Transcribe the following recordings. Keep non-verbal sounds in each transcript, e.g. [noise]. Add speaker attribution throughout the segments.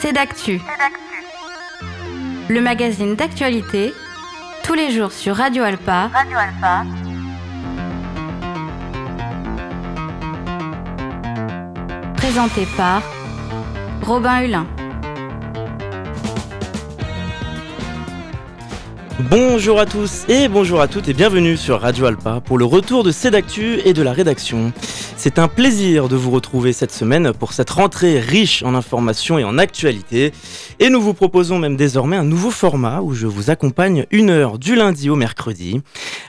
Speaker 1: C'est d'actu. Le magazine d'actualité, tous les jours sur Radio Alpa. Radio Alpa. Présenté par Robin Hulin.
Speaker 2: Bonjour à tous et bonjour à toutes et bienvenue sur Radio Alpa pour le retour de Cédactu et de la rédaction. C'est un plaisir de vous retrouver cette semaine pour cette rentrée riche en informations et en actualités. Et nous vous proposons même désormais un nouveau format où je vous accompagne une heure du lundi au mercredi.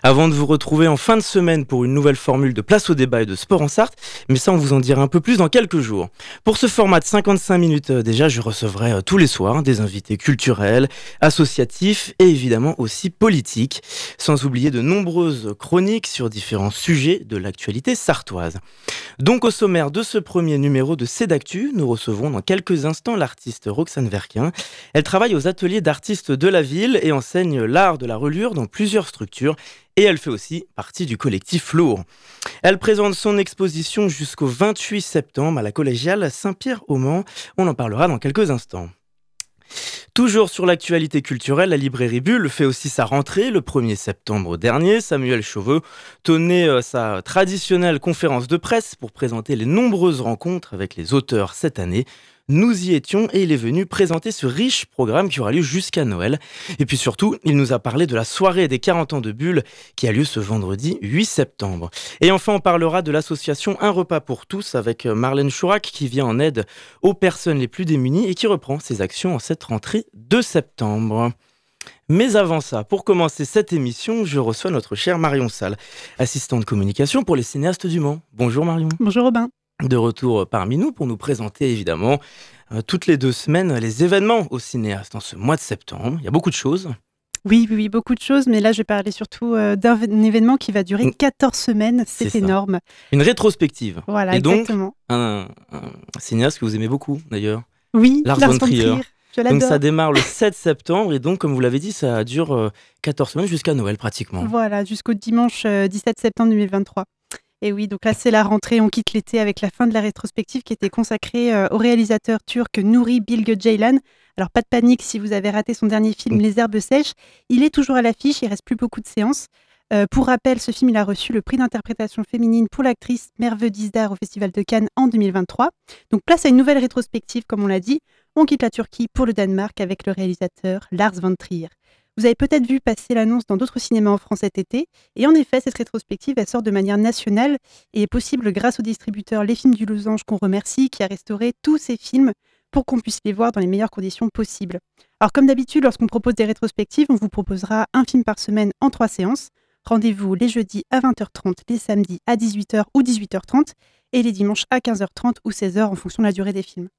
Speaker 2: Avant de vous retrouver en fin de semaine pour une nouvelle formule de place au débat et de sport en Sarthe, mais ça on vous en dira un peu plus dans quelques jours. Pour ce format de 55 minutes euh, déjà, je recevrai euh, tous les soirs des invités culturels, associatifs et évidemment aussi politiques, sans oublier de nombreuses chroniques sur différents sujets de l'actualité sartoise. Donc au sommaire de ce premier numéro de Cédactu, nous recevons dans quelques instants l'artiste Roxane Verquin. Elle travaille aux ateliers d'artistes de la ville et enseigne l'art de la relure dans plusieurs structures et elle fait aussi partie du collectif Lourd. Elle présente son exposition jusqu'au 28 septembre à la collégiale Saint-Pierre-au-Mans. On en parlera dans quelques instants. Toujours sur l'actualité culturelle, la librairie Bulle fait aussi sa rentrée le 1er septembre dernier. Samuel Chauveux tenait euh, sa traditionnelle conférence de presse pour présenter les nombreuses rencontres avec les auteurs cette année. Nous y étions et il est venu présenter ce riche programme qui aura lieu jusqu'à Noël. Et puis surtout, il nous a parlé de la soirée des 40 ans de Bulle qui a lieu ce vendredi 8 septembre. Et enfin, on parlera de l'association Un repas pour tous avec Marlène Chourac qui vient en aide aux personnes les plus démunies et qui reprend ses actions en cette rentrée de septembre. Mais avant ça, pour commencer cette émission, je reçois notre chère Marion Salle, assistante communication pour les cinéastes du Mans. Bonjour Marion.
Speaker 3: Bonjour Robin
Speaker 2: de retour parmi nous pour nous présenter évidemment euh, toutes les deux semaines les événements au cinéaste en ce mois de septembre. Il y a beaucoup de choses.
Speaker 3: Oui, oui, beaucoup de choses, mais là je vais parler surtout euh, d'un événement qui va durer 14 semaines, c'est énorme.
Speaker 2: Une rétrospective.
Speaker 3: Voilà,
Speaker 2: Et
Speaker 3: exactement.
Speaker 2: Donc, un, cinéaste que vous aimez beaucoup d'ailleurs.
Speaker 3: Oui,
Speaker 2: Lars, von Trier. donc ça démarre le [laughs] 7 septembre et donc comme vous l'avez dit, ça dure 14 euh, semaines jusqu'à Noël pratiquement.
Speaker 3: Voilà, jusqu'au dimanche 17 septembre 2023. Et oui, donc là c'est la rentrée, on quitte l'été avec la fin de la rétrospective qui était consacrée euh, au réalisateur turc Nouri Bilge Ceylan. Alors pas de panique si vous avez raté son dernier film mm. Les herbes sèches, il est toujours à l'affiche, il reste plus beaucoup de séances. Euh, pour rappel, ce film il a reçu le prix d'interprétation féminine pour l'actrice Merve Dizdar au Festival de Cannes en 2023. Donc place à une nouvelle rétrospective comme on l'a dit. On quitte la Turquie pour le Danemark avec le réalisateur Lars von Trier. Vous avez peut-être vu passer l'annonce dans d'autres cinémas en France cet été. Et en effet, cette rétrospective, elle sort de manière nationale et est possible grâce au distributeur Les Films du Losange qu'on remercie, qui a restauré tous ces films pour qu'on puisse les voir dans les meilleures conditions possibles. Alors comme d'habitude, lorsqu'on propose des rétrospectives, on vous proposera un film par semaine en trois séances. Rendez-vous les jeudis à 20h30, les samedis à 18h ou 18h30 et les dimanches à 15h30 ou 16h en fonction de la durée des films.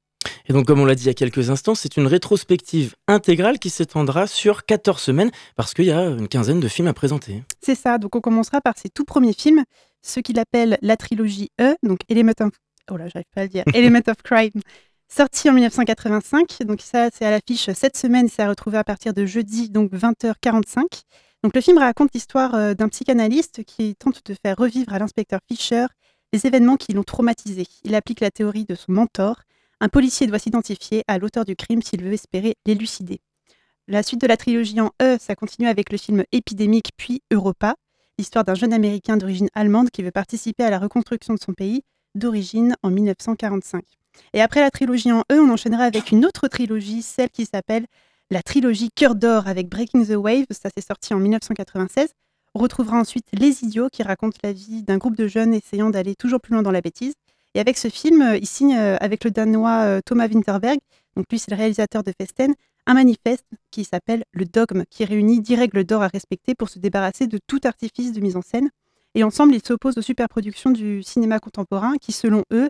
Speaker 2: Et donc, comme on l'a dit il y a quelques instants, c'est une rétrospective intégrale qui s'étendra sur 14 semaines parce qu'il y a une quinzaine de films à présenter.
Speaker 3: C'est ça. Donc, on commencera par ses tout premiers films, ce qu'il appelle la trilogie E, donc Element of, oh là, j'arrive pas à le dire, [laughs] Element of Crime, sorti en 1985. Donc, ça, c'est à l'affiche cette semaine. C'est à retrouver à partir de jeudi, donc 20h45. Donc, le film raconte l'histoire euh, d'un psychanalyste qui tente de faire revivre à l'inspecteur Fisher les événements qui l'ont traumatisé. Il applique la théorie de son mentor un policier doit s'identifier à l'auteur du crime s'il veut espérer l'élucider. La suite de la trilogie en E, ça continue avec le film Épidémique puis Europa, l'histoire d'un jeune Américain d'origine allemande qui veut participer à la reconstruction de son pays d'origine en 1945. Et après la trilogie en E, on enchaînera avec une autre trilogie, celle qui s'appelle la trilogie Cœur d'or avec Breaking the Wave, ça s'est sorti en 1996. On retrouvera ensuite Les Idiots qui racontent la vie d'un groupe de jeunes essayant d'aller toujours plus loin dans la bêtise. Et avec ce film, euh, il signe euh, avec le Danois euh, Thomas Winterberg, donc lui c'est le réalisateur de Festen, un manifeste qui s'appelle le dogme, qui réunit 10 règles d'or à respecter pour se débarrasser de tout artifice de mise en scène. Et ensemble, ils s'opposent aux superproductions du cinéma contemporain qui, selon eux,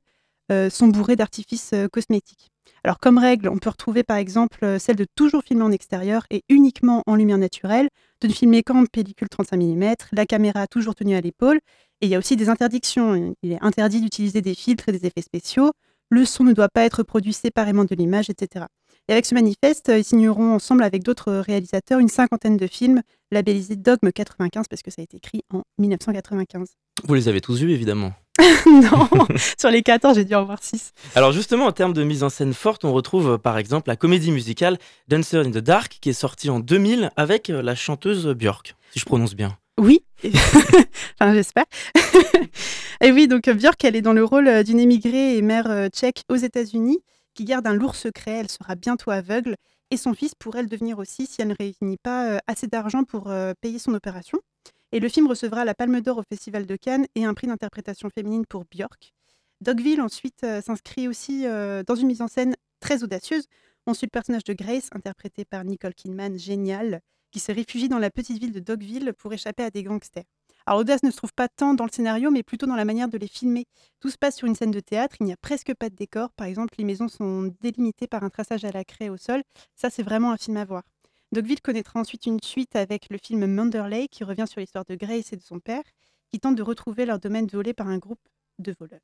Speaker 3: sont bourrées d'artifices cosmétiques. Alors, comme règle, on peut retrouver par exemple celle de toujours filmer en extérieur et uniquement en lumière naturelle, de ne filmer qu'en pellicule 35 mm, la caméra toujours tenue à l'épaule, et il y a aussi des interdictions. Il est interdit d'utiliser des filtres et des effets spéciaux. Le son ne doit pas être produit séparément de l'image, etc. Et avec ce manifeste, ils signeront ensemble avec d'autres réalisateurs une cinquantaine de films labellisés Dogme 95 parce que ça a été écrit en 1995.
Speaker 2: Vous les avez tous vus, évidemment. [laughs]
Speaker 3: non, [laughs] sur les 14, j'ai dû en voir 6.
Speaker 2: Alors justement, en termes de mise en scène forte, on retrouve par exemple la comédie musicale Dancer in the Dark qui est sortie en 2000 avec la chanteuse Björk, si je prononce bien.
Speaker 3: Oui, [laughs] enfin j'espère. [laughs] et oui, donc Björk, elle est dans le rôle d'une émigrée et mère tchèque aux États-Unis qui garde un lourd secret. Elle sera bientôt aveugle et son fils pourrait le devenir aussi si elle ne réunit pas assez d'argent pour payer son opération. Et le film recevra la Palme d'Or au Festival de Cannes et un prix d'interprétation féminine pour Björk. Dogville ensuite s'inscrit aussi dans une mise en scène très audacieuse. On suit le personnage de Grace, interprété par Nicole Kidman, génial, qui se réfugie dans la petite ville de Dogville pour échapper à des gangsters. Alors l'audace ne se trouve pas tant dans le scénario, mais plutôt dans la manière de les filmer. Tout se passe sur une scène de théâtre, il n'y a presque pas de décor. Par exemple, les maisons sont délimitées par un traçage à la craie au sol. Ça, c'est vraiment un film à voir. Dogville connaîtra ensuite une suite avec le film Manderley, qui revient sur l'histoire de Grace et de son père, qui tentent de retrouver leur domaine volé par un groupe de voleurs.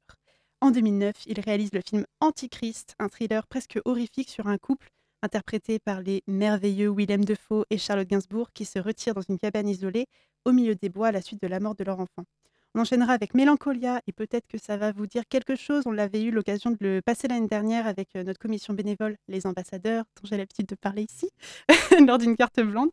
Speaker 3: En 2009, il réalise le film Antichrist, un thriller presque horrifique sur un couple interprété par les merveilleux Willem Dafoe et Charlotte Gainsbourg qui se retirent dans une cabane isolée au milieu des bois à la suite de la mort de leur enfant. On enchaînera avec Mélancolia et peut-être que ça va vous dire quelque chose. On l'avait eu l'occasion de le passer l'année dernière avec euh, notre commission bénévole, les ambassadeurs, dont j'ai l'habitude de parler ici, [laughs] lors d'une carte blanche.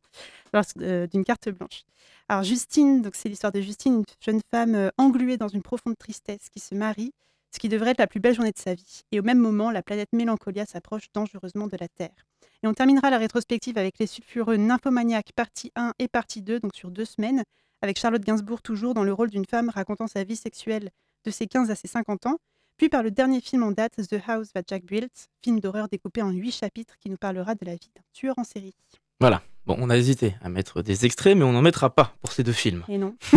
Speaker 3: Euh, carte blanche. Alors Justine, c'est l'histoire de Justine, une jeune femme euh, engluée dans une profonde tristesse qui se marie ce qui devrait être la plus belle journée de sa vie. Et au même moment, la planète Mélancolia s'approche dangereusement de la Terre. Et on terminera la rétrospective avec les sulfureux nymphomaniaques partie 1 et partie 2, donc sur deux semaines, avec Charlotte Gainsbourg toujours dans le rôle d'une femme racontant sa vie sexuelle de ses 15 à ses 50 ans, puis par le dernier film en date, The House That Jack Built, film d'horreur découpé en huit chapitres qui nous parlera de la vie d'un tueur en série.
Speaker 2: Voilà, Bon, on a hésité à mettre des extraits, mais on n'en mettra pas pour ces deux films.
Speaker 3: Et non. [laughs]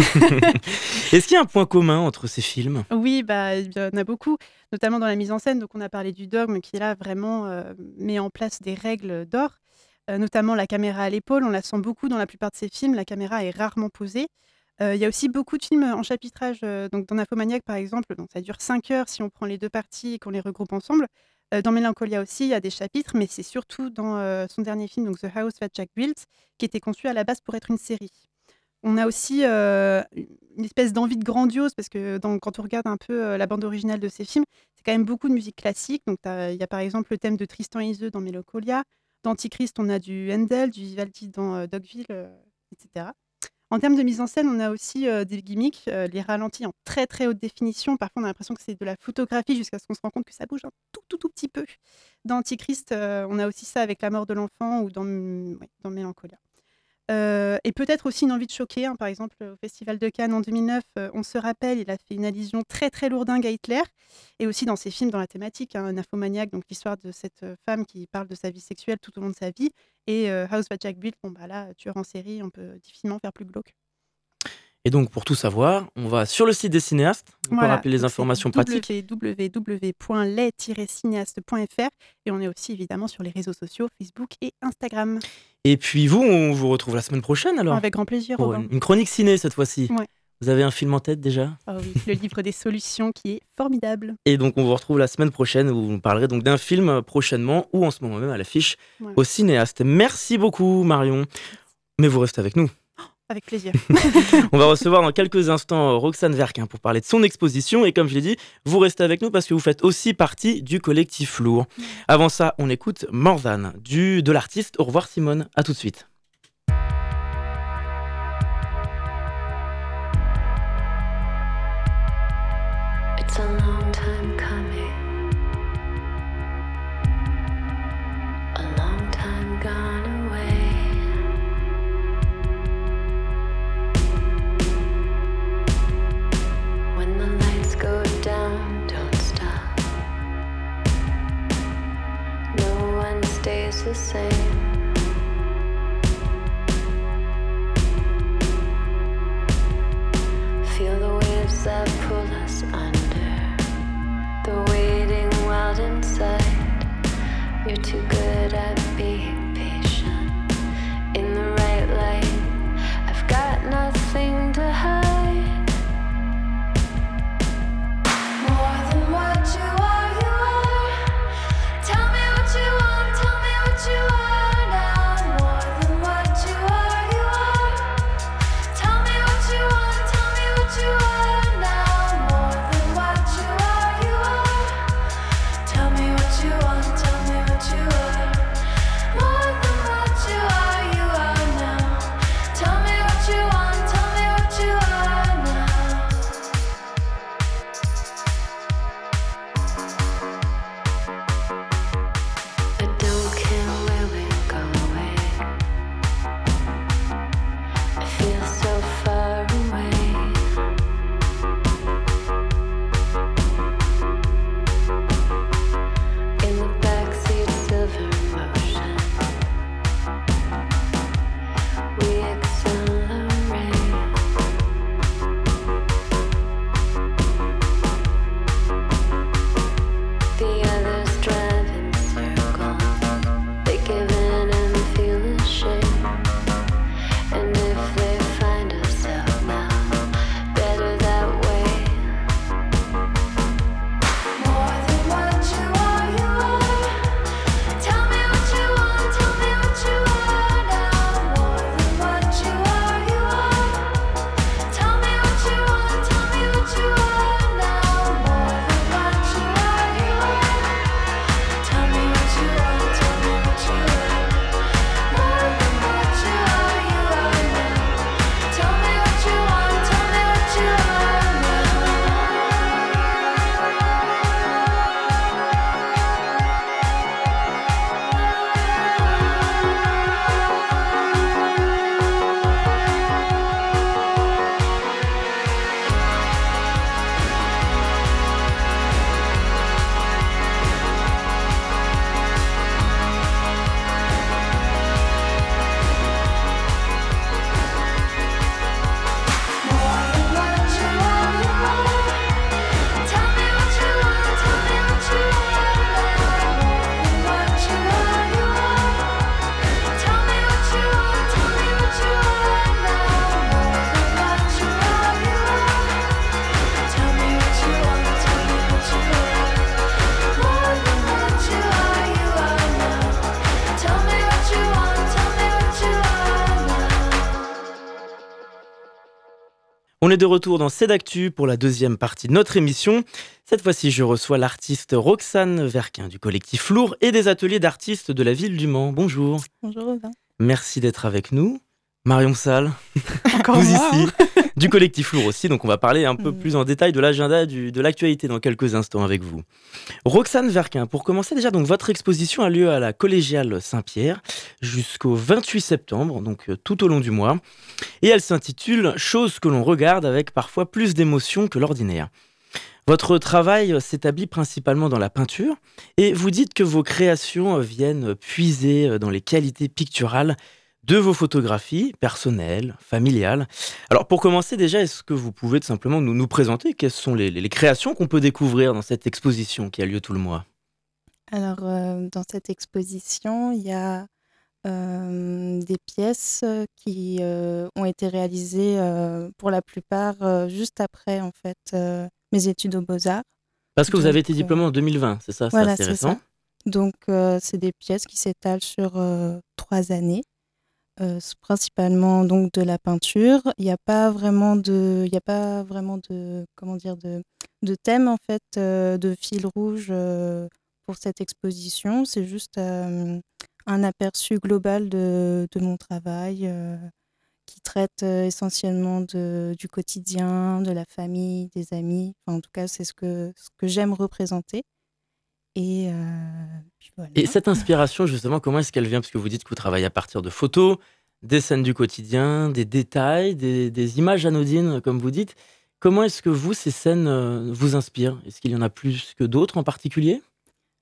Speaker 2: Est-ce qu'il y a un point commun entre ces films?
Speaker 3: Oui, bah, il y en a beaucoup, notamment dans la mise en scène. Donc, on a parlé du dogme qui, là, vraiment euh, met en place des règles d'or, euh, notamment la caméra à l'épaule. On la sent beaucoup dans la plupart de ces films. La caméra est rarement posée. Euh, il y a aussi beaucoup de films en chapitrage. donc, dans Nymphomaniac, par exemple, donc ça dure 5 heures si on prend les deux parties et qu'on les regroupe ensemble. Euh, dans Mélancolia aussi, il y a des chapitres, mais c'est surtout dans euh, son dernier film, donc The House That Jack Built, qui était conçu à la base pour être une série. On a aussi euh, une espèce d'envie de grandiose, parce que quand on regarde un peu la bande originale de ces films, c'est quand même beaucoup de musique classique. Donc il y a par exemple le thème de Tristan et dans Mélancolia. Dans Antichrist, on a du Handel, du Vivaldi dans Dogville, etc. En termes de mise en scène, on a aussi des gimmicks, les ralentis en très très haute définition. Parfois, on a l'impression que c'est de la photographie jusqu'à ce qu'on se rende compte que ça bouge un tout tout tout petit peu. Dans Antichrist, on a aussi ça avec la mort de l'enfant ou dans, dans Mélancolia. Et peut-être aussi une envie de choquer. Hein. Par exemple, au Festival de Cannes en 2009, on se rappelle, il a fait une allusion très très lourdingue à Hitler. Et aussi dans ses films, dans la thématique, hein, Nymphomaniac, donc l'histoire de cette femme qui parle de sa vie sexuelle tout au long de sa vie. Et House by Jack Built, bon bah là, tueur en série, on peut difficilement faire plus glauque.
Speaker 2: Et donc, pour tout savoir, on va sur le site des cinéastes. On peut rappeler les informations pratiques.
Speaker 3: www.les-cinéastes.fr et on est aussi évidemment sur les réseaux sociaux Facebook et Instagram.
Speaker 2: Et puis vous, on vous retrouve la semaine prochaine alors
Speaker 3: Avec grand plaisir.
Speaker 2: Pour une, chronique ciné cette fois-ci. Vous avez un film en tête déjà?
Speaker 3: Ah oui, le livre des solutions qui est formidable.
Speaker 2: Et donc on vous retrouve la semaine prochaine où vous parlerez donc d'un film prochainement ou en ce moment même à l'affiche au cinéaste. Merci beaucoup Marion. Mais vous restez avec nous.
Speaker 3: Avec plaisir. [laughs]
Speaker 2: on va recevoir dans quelques instants Roxane Verquin pour parler de son exposition. Et comme je l'ai dit, vous restez avec nous parce que vous faites aussi partie du collectif Lourd. Avant ça, on écoute Morvan du, de l'artiste. Au revoir Simone, à tout de suite. On est de retour dans Cédactu pour la deuxième partie de notre émission. Cette fois-ci, je reçois l'artiste Roxane Verquin du collectif Lourd et des ateliers d'artistes de la ville du Mans. Bonjour.
Speaker 4: Bonjour Robin.
Speaker 2: Merci d'être avec nous. Marion Salle, [laughs] [laughs]
Speaker 3: Encore
Speaker 2: vous
Speaker 3: moi,
Speaker 2: ici, [laughs] du collectif Lourd aussi, donc on va parler un peu
Speaker 4: Mhm.
Speaker 2: plus en détail de l'agenda de l'actualité dans quelques instants avec vous. Roxane Verquin, pour commencer déjà, donc votre exposition a lieu à la collégiale Saint-Pierre jusqu'au 28 septembre, donc euh, tout au long du mois, et elle s'intitule Choses que l'on regarde avec parfois plus d'émotion que l'ordinaire. Votre travail s'établit principalement dans la peinture, et vous dites que vos créations viennent puiser dans les qualités picturales de vos photographies personnelles, familiales. Alors pour commencer déjà, est-ce que vous pouvez tout simplement nous, nous présenter quelles sont les, créations qu'on peut découvrir dans cette exposition qui a lieu tout le mois?
Speaker 4: Alors, euh, dans cette exposition, il y a euh, des pièces qui euh, ont été réalisées pour la plupart juste après en fait mes études aux Beaux-Arts.
Speaker 2: Parce que vous
Speaker 4: Donc,
Speaker 2: avez été diplômé en 2020, c'est ça?
Speaker 4: Voilà,
Speaker 2: C'est récent.
Speaker 4: Donc, euh, c'est des pièces qui s'étalent sur euh, trois années. Euh, principalement donc de la peinture. Il n'y a pas vraiment de, il a pas vraiment de, comment dire, de, de thème en fait, euh, de fil rouge euh, pour cette exposition. C'est juste un aperçu global de, de mon travail qui traite essentiellement de, du quotidien, de la famille, des amis. En tout cas, c'est ce que, ce que j'aime représenter. Et, euh, puis voilà.
Speaker 2: Et cette inspiration, justement, comment est-ce qu'elle vient? Parce que vous dites que vous travaillez à partir de photos, des scènes du quotidien, des détails, des, des images anodines, comme vous dites. Comment est-ce que vous, ces scènes euh, vous inspirent? Est-ce qu'il y en a plus que d'autres en particulier?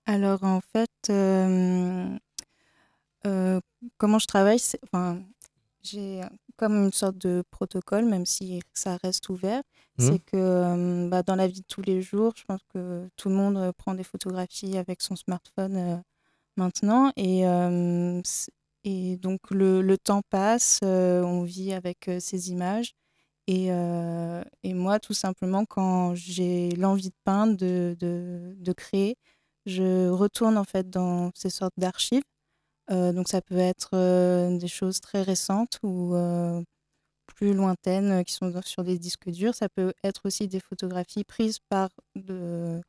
Speaker 4: Alors en fait, euh, euh, comment je travaille, enfin, j'ai comme une sorte de protocole, même si ça reste ouvert.
Speaker 2: Mhm.
Speaker 4: C'est que euh, bah, dans la vie de tous les jours, je pense que tout le monde euh, prend des photographies avec son smartphone euh, maintenant. Et, donc le, le temps passe, euh, on vit avec ces images. Et, euh, et moi, tout simplement, quand j'ai l'envie de peindre, de, de, de créer, je retourne en fait dans ces sortes d'archives. Euh, donc ça peut être euh, des choses très récentes ou euh, plus lointaines qui sont sur des disques durs. Ça peut être aussi des photographies prises par, de,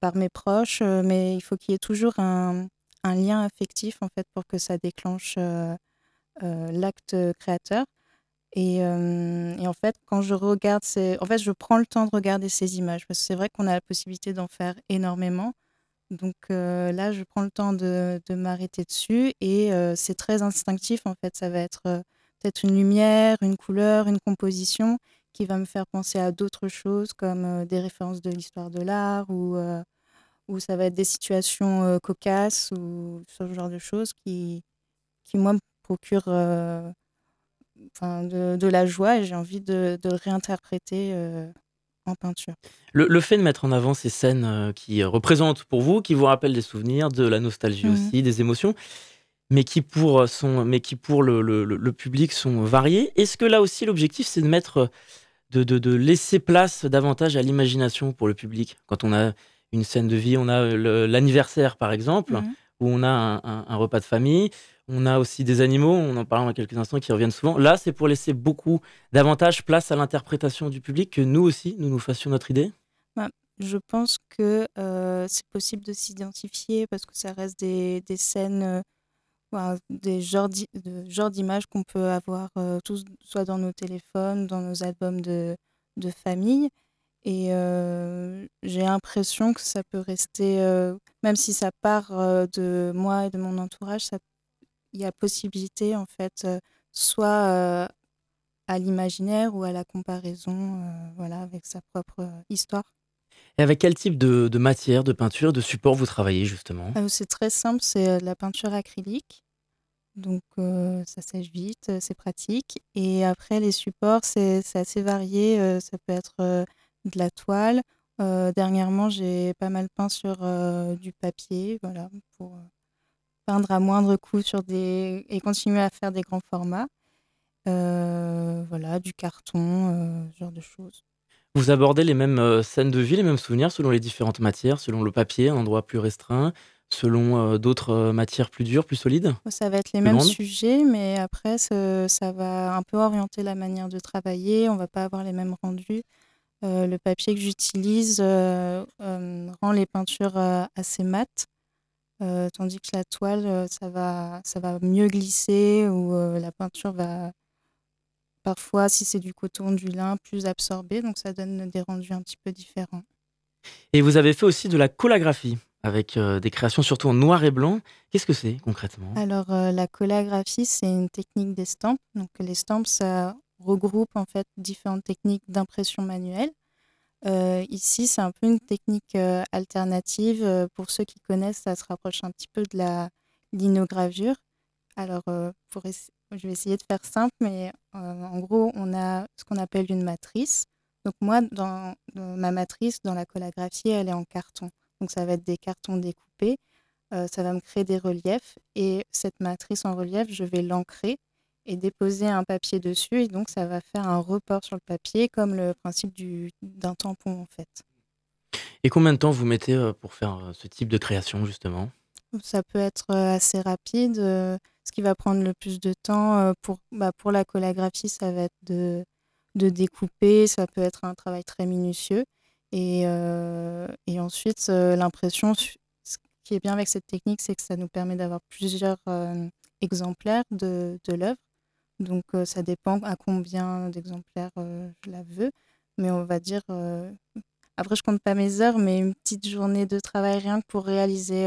Speaker 4: par mes proches, mais il faut qu'il y ait toujours un, lien affectif en fait pour que ça déclenche l'acte créateur. Et, et en fait, quand je regarde ces... En fait, je prends le temps de regarder ces images parce que c'est vrai qu'on a la possibilité d'en faire énormément. Donc euh, là, je prends le temps de, m'arrêter dessus et euh, c'est très instinctif. En fait, ça va être euh, peut-être une lumière, une couleur, une composition qui va me faire penser à d'autres choses comme des références de l'histoire de l'art ou, ou ça va être des situations cocasses ou ce genre de choses qui, qui moi, me procurent de, de la joie et j'ai envie de, de réinterpréter en peinture.
Speaker 2: le, le fait de mettre en avant ces scènes euh, qui représentent pour vous, qui vous rappellent des souvenirs, de la nostalgie
Speaker 4: Mhm.
Speaker 2: aussi, des émotions, mais qui pour, euh, mais qui pour le, le- public sont variées, est-ce que là aussi l'objectif c'est de mettre, euh, de, de- de laisser place davantage à l'imagination pour le public? Quand on a une scène de vie, on a l'anniversaire par exemple,
Speaker 4: Mhm.
Speaker 2: où on a un, un- un repas de famille. On a aussi des animaux, on en parlera dans quelques instants, qui reviennent souvent. Là, c'est pour laisser beaucoup davantage place à l'interprétation du public, que nous aussi, nous nous fassions notre idée.
Speaker 4: Je pense que euh, c'est possible de s'identifier parce que ça reste des, scènes, euh, des genres d'images qu'on peut avoir euh, tous, soit dans nos téléphones, dans nos albums de, famille. Et j'ai l'impression que ça peut rester, même si ça part de moi et de mon entourage, ça- il y a possibilité en fait, euh, soit euh, à l'imaginaire ou à la comparaison, euh, voilà, avec sa propre histoire.
Speaker 2: Et avec quel type de, de matière, de peinture, de support vous travaillez justement?
Speaker 4: C'est très simple, c'est de la peinture acrylique. Donc euh, ça sèche vite, c'est pratique. Et après, les supports, c'est assez varié. euh, ça peut être euh, de la toile. Dernièrement, j'ai pas mal peint sur du papier, voilà, pour peindre à moindre coût sur des et continuer à faire des grands formats. Euh, voilà, du carton, euh, ce genre de choses.
Speaker 2: Vous abordez les mêmes euh, scènes de vie, les mêmes souvenirs selon les différentes matières, selon le papier, un endroit plus restreint, selon d'autres matières plus dures, plus solides?
Speaker 4: Ça va être les mêmes sujets, mais après, ça va un peu orienter la manière de travailler. On va pas avoir les mêmes rendus. le papier que j'utilise rend les peintures assez mates. Tandis que la toile, ça va, ça va mieux glisser ou la peinture va parfois, si c'est du coton, du lin, plus absorbé. Donc ça donne des rendus un petit peu différents.
Speaker 2: Et vous avez fait aussi de la collagraphie avec euh, des créations surtout en noir et blanc. Qu'est-ce que c'est concrètement?
Speaker 4: Alors euh, la collagraphie, c'est une technique d'estampes. Donc l'estampe, ça regroupe en fait différentes techniques d'impression manuelle. Euh, ici, c'est un peu une technique alternative. Pour ceux qui connaissent, ça se rapproche un petit peu de la linogravure. Alors, je vais essayer de faire simple, mais en gros, on a ce qu'on appelle une matrice. Donc moi, dans, ma matrice, dans la collagraphie, elle est en carton. Donc ça va être des cartons découpés. Euh, ça va me créer des reliefs. Et cette matrice en relief, je vais l'ancrer et déposer un papier dessus. Et donc ça va faire un report sur le papier, comme le principe d'un tampon en fait.
Speaker 2: Et combien de temps vous mettez euh, pour faire euh, ce type de création justement?
Speaker 4: Ça peut être assez rapide. Ce qui va prendre le plus de temps pour, bah, pour la collagraphie, ça va être de de découper, ça peut être un travail très minutieux. Et, euh, et ensuite, euh, l'impression, ce qui est bien avec cette technique, c'est que ça nous permet d'avoir plusieurs euh, exemplaires de, de l'œuvre. Donc, ça dépend à combien d'exemplaires je la veux. Mais on va dire, après, je compte pas mes heures, mais une petite journée de travail rien que pour réaliser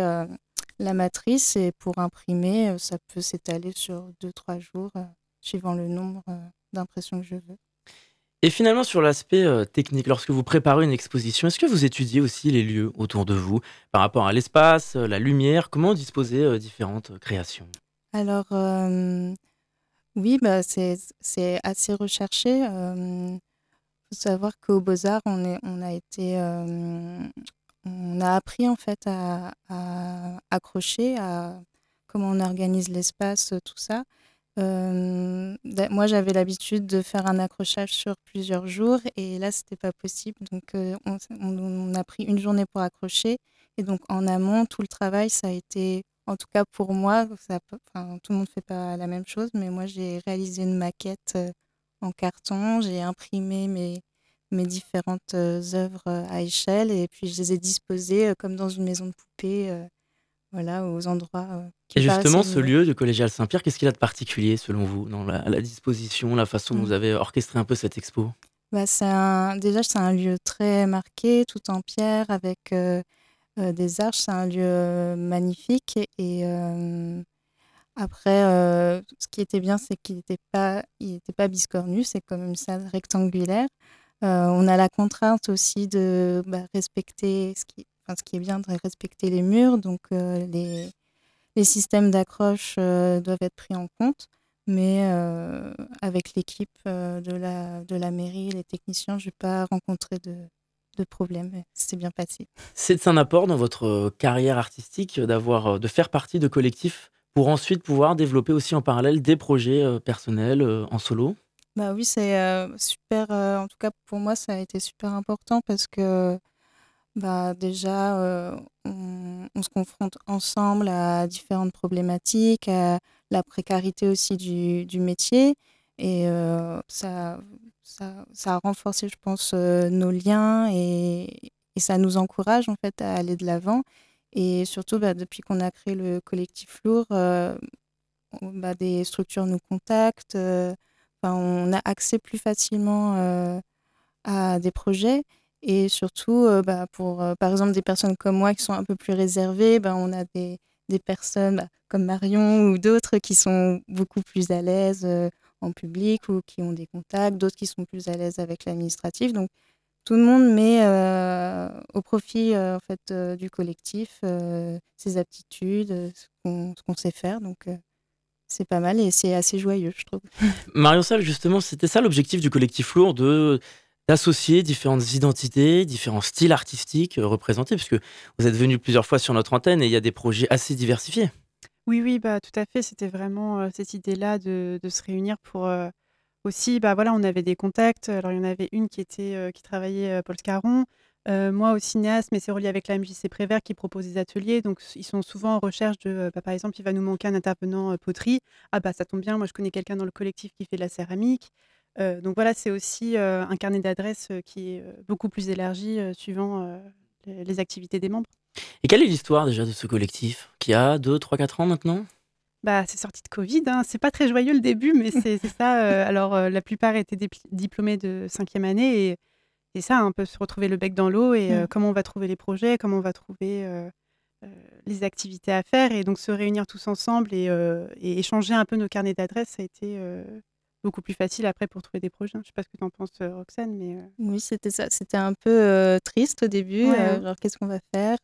Speaker 4: la matrice et pour imprimer, ça peut s'étaler sur 2-3 jours, suivant le nombre d'impressions que je veux.
Speaker 2: Et finalement, sur l'aspect euh, technique, lorsque vous préparez une exposition, est-ce que vous étudiez aussi les lieux autour de vous par rapport à l'espace, euh, la lumière? Comment disposer euh, différentes créations?
Speaker 4: Alors, oui, bah, c'est assez recherché. Il faut savoir qu'au Beaux-Arts, on, on a été. on a appris en fait à, accrocher, à comment on organise l'espace, tout ça. Euh, moi, j'avais l'habitude de faire un accrochage sur plusieurs jours et là, c'était pas possible. Donc, euh, on, a pris une journée pour accrocher. Et donc, en amont, tout le travail, ça a été, en tout cas pour moi, ça, enfin, tout le monde fait pas la même chose, mais moi, j'ai réalisé une maquette euh, en carton, j'ai imprimé mes, mes différentes œuvres à échelle et puis je les ai disposées comme dans une maison de poupée voilà, aux endroits. Euh,
Speaker 2: et justement, ce lieu du Collégial Saint-Pierre, qu'est-ce qu'il a de particulier selon vous dans la, disposition, la façon dont mmh. vous avez orchestré un peu cette expo?
Speaker 4: Bah, un, Déjà, c'est un lieu très marqué, tout en pierre, avec euh, euh, des arches. C'est un lieu magnifique. Et après, ce qui était bien, c'est qu'il n'était pas, il pas biscornu, c'est comme une salle rectangulaire. on a la contrainte aussi de bah, respecter ce qui, ce qui est bien de respecter les murs, donc euh, les, les, systèmes d'accroche euh, doivent être pris en compte. Mais euh, avec l'équipe de, la, de la mairie, les techniciens, je n'ai pas rencontré de, de problème. C'est bien passé.
Speaker 2: C'est un apport dans votre carrière artistique d'avoir, de faire partie de collectifs pour ensuite pouvoir développer aussi en parallèle des projets personnels en solo?
Speaker 4: Bah oui, c'est super. en tout cas, pour moi, ça a été super important parce que bah, déjà, euh, on, se confronte ensemble à différentes problématiques, à la précarité aussi du, du métier. Et euh, ça, ça, a renforcé, je pense, euh, nos liens et, ça nous encourage en fait à aller de l'avant. Et surtout, bah, depuis qu'on a créé le collectif Lourd, bah, des structures nous contactent. on a accès plus facilement à des projets. Et surtout, euh, bah, pour, euh, par exemple, des personnes comme moi qui sont un peu plus réservées, on a des, personnes comme Marion ou d'autres qui sont beaucoup plus à l'aise euh, en public ou qui ont des contacts, d'autres qui sont plus à l'aise avec l'administratif. Donc, tout le monde met au profit en fait, du collectif ses aptitudes, ce qu'on sait faire. Donc, c'est pas mal et c'est assez joyeux, je trouve. [laughs]
Speaker 2: Marion Salle, justement, c'était ça l'objectif du collectif Lourd, de d'associer différentes identités, différents styles artistiques euh, représentés, puisque vous êtes venu plusieurs fois sur notre antenne et il y a des projets assez diversifiés.
Speaker 3: Oui, oui, bah, tout à fait. C'était vraiment cette idée-là de, se réunir pour aussi, bah, voilà, on avait des contacts. Alors, il y en avait une qui, était, qui travaillait Paul Scarron. moi au cinéaste, mais c'est relié avec la MJC Prévert qui propose des ateliers. Donc, ils sont souvent en recherche de, bah, par exemple, il va nous manquer un intervenant poterie. Ah bah ça tombe bien, moi je connais quelqu'un dans le collectif qui fait de la céramique. donc voilà, c'est aussi un carnet d'adresses qui est beaucoup plus élargi suivant les, activités des membres.
Speaker 2: Et quelle est l'histoire déjà de ce collectif qui a 2, 3, 4 ans maintenant?
Speaker 3: Bah, c'est sorti de Covid. Hein. C'est pas très joyeux le début, mais c'est ça. alors, la plupart étaient diplômés de cinquième année et c'est ça, un peu se retrouver le bec dans l'eau et mmh. comment on va trouver les projets, comment on va trouver les activités à faire et donc se réunir tous ensemble et, échanger un peu nos carnets d'adresses, ça a été beaucoup plus facile après pour trouver des projets. Je sais pas ce que tu en penses, Roxane, mais
Speaker 4: oui, c'était ça. C'était un peu triste au début. Hein. genre, qu'est-ce qu'on va faire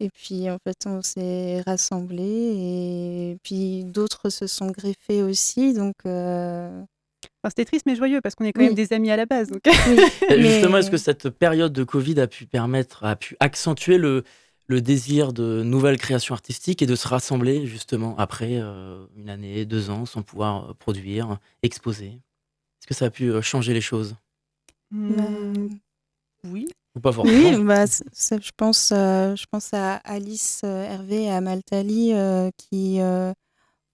Speaker 4: Et puis, en fait, on s'est rassemblés et puis d'autres se sont greffés aussi. Donc,
Speaker 3: c'était triste mais joyeux parce qu'on est quand même des amis à la base. Donc... [laughs]
Speaker 2: Justement, est-ce que cette période de Covid a pu permettre, a pu accentuer le, le désir de nouvelles créations artistiques et de se rassembler justement après euh, une année, deux ans sans pouvoir euh, produire, exposer Est-ce que ça a pu euh, changer les choses?
Speaker 3: Mmh. Oui.
Speaker 2: Ou pas forcément
Speaker 4: Oui, bah, je, pense, je pense à Alice Hervé et à Maltali qui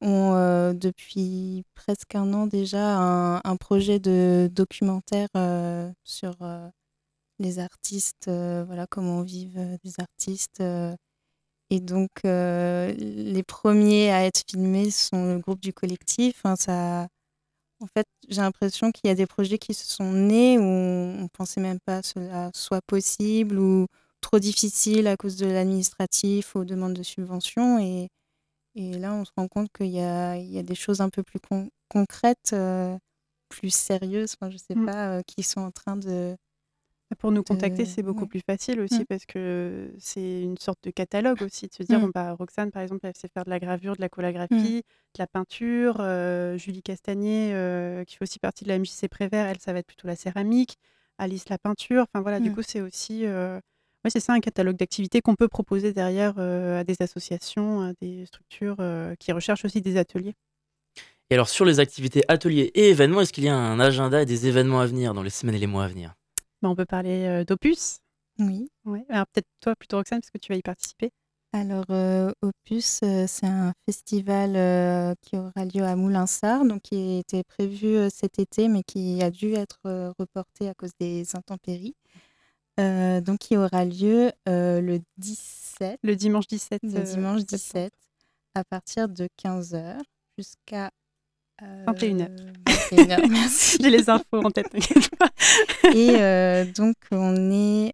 Speaker 4: ont euh, depuis presque un an déjà un, projet de documentaire euh, sur euh, les artistes, voilà comment vivent des artistes. et donc les premiers à être filmés sont le groupe du collectif. Hein, ça, en fait, j'ai l'impression qu'il y a des projets qui se sont nés où on ne pensait même pas que cela soit possible ou trop difficile à cause de l'administratif ou demandes de subventions. Et, et là, on se rend compte qu'il y a, il y a des choses un peu plus concrètes, euh, plus sérieuses, enfin, je sais mmh. pas, euh, qui sont en train de.
Speaker 3: Pour nous contacter, c'est beaucoup plus facile aussi mmh. parce que c'est une sorte de catalogue aussi, de se dire, mmh. bon, bah, Roxane, par exemple, elle sait faire de la gravure, de la collagraphie, de la peinture. Euh, Julie Castagnier, qui fait aussi partie de la MJC Prévert, elle, ça va être plutôt la céramique. Alice, la peinture. Enfin voilà, du coup, c'est aussi oui, c'est ça, un catalogue d'activités qu'on peut proposer derrière euh, à des associations, à des structures euh, qui recherchent aussi des ateliers.
Speaker 2: Et alors, sur les activités ateliers et événements, est-ce qu'il y a un agenda et des événements à venir dans les semaines et les mois à venir?
Speaker 3: Bah, On peut parler euh, d'Opus.
Speaker 4: Oui.
Speaker 3: Alors, peut-être toi plutôt, Roxane, parce que tu vas y participer.
Speaker 4: Alors, Opus, c'est un festival qui aura lieu à Moulinsart, donc qui était prévu cet été, mais qui a dû être reporté à cause des intempéries. Euh, donc, qui aura lieu euh, le 17.
Speaker 3: Le dimanche 17.
Speaker 4: Le euh, dimanche 17, à partir de 15h jusqu'à
Speaker 3: 21h. [laughs] 21h, [laughs] merci. J'ai les infos en tête, t'inquiète pas.
Speaker 4: Et donc, on est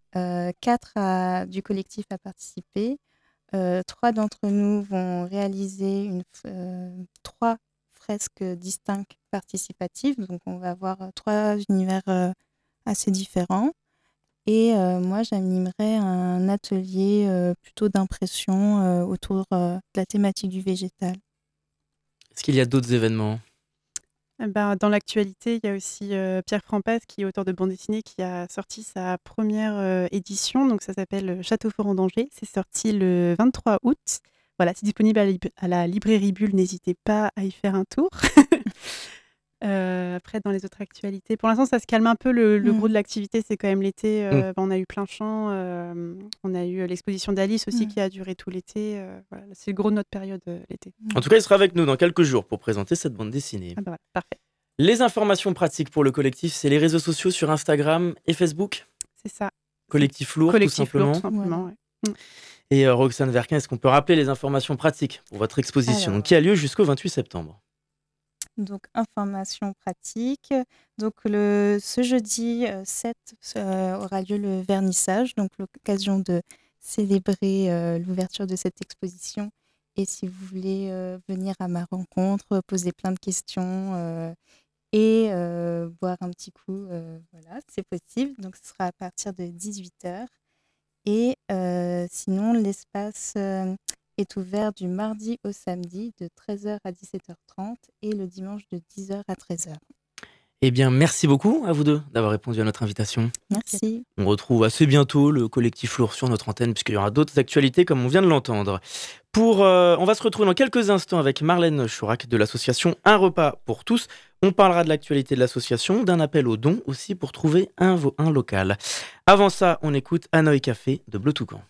Speaker 4: quatre du collectif à participer. trois d'entre nous vont réaliser une, trois fresques distinctes participatives. Donc, on va avoir trois univers assez différents. Et euh, moi, j'animerais un atelier euh, plutôt d'impression euh, autour de la thématique du végétal.
Speaker 2: Est-ce qu'il y a d'autres événements?
Speaker 3: Eh ben, Dans l'actualité, il y a aussi Pierre Frampès, qui est auteur de bande dessinée, qui a sorti sa première édition. Donc, ça s'appelle Château Fort en danger. C'est sorti le 23 août. Voilà, c'est disponible à la librairie Bulle. N'hésitez pas à y faire un tour. [laughs] Euh, après, dans les autres actualités, pour l'instant, ça se calme un peu. Le, mmh. gros de l'activité, c'est quand même l'été. Euh, mmh. bah, on a eu plein champ. Euh, on a eu l'exposition d'Alice aussi mmh. qui a duré tout l'été. Voilà, c'est le gros de notre période l'été.
Speaker 2: En tout cas, il sera avec nous dans quelques jours pour présenter cette bande dessinée.
Speaker 3: Ah bah parfait.
Speaker 2: Les informations pratiques pour le collectif, c'est les réseaux sociaux sur Instagram et Facebook
Speaker 3: C'est ça.
Speaker 2: Collectif Lourd, tout simplement. Lourd,
Speaker 3: simplement
Speaker 2: Et Roxane Verquin, est-ce qu'on peut rappeler les informations pratiques pour votre exposition qui a lieu jusqu'au 28 septembre?
Speaker 4: Donc information pratique. Donc le, ce jeudi 7 euh, euh, aura lieu le vernissage, donc l'occasion de célébrer euh, l'ouverture de cette exposition. Et si vous voulez venir à ma rencontre, poser plein de questions et boire un petit coup, voilà, c'est possible. Donc ce sera à partir de 18h. Et sinon, l'espace est ouvert du mardi au samedi de 13h à 17h30 et le dimanche de 10h à 13h.
Speaker 2: Eh bien, merci beaucoup à vous deux d'avoir répondu à notre invitation.
Speaker 4: Merci.
Speaker 2: On retrouve assez bientôt le collectif Lourd sur notre antenne, puisqu'il y aura d'autres actualités comme on vient de l'entendre. Pour, euh, on va se retrouver dans quelques instants avec Marlène Chourac de l'association Un repas pour tous. On parlera de l'actualité de l'association, d'un appel aux dons aussi pour trouver un, un local. Avant ça, on écoute Hanoï Café de Bleu Toucan.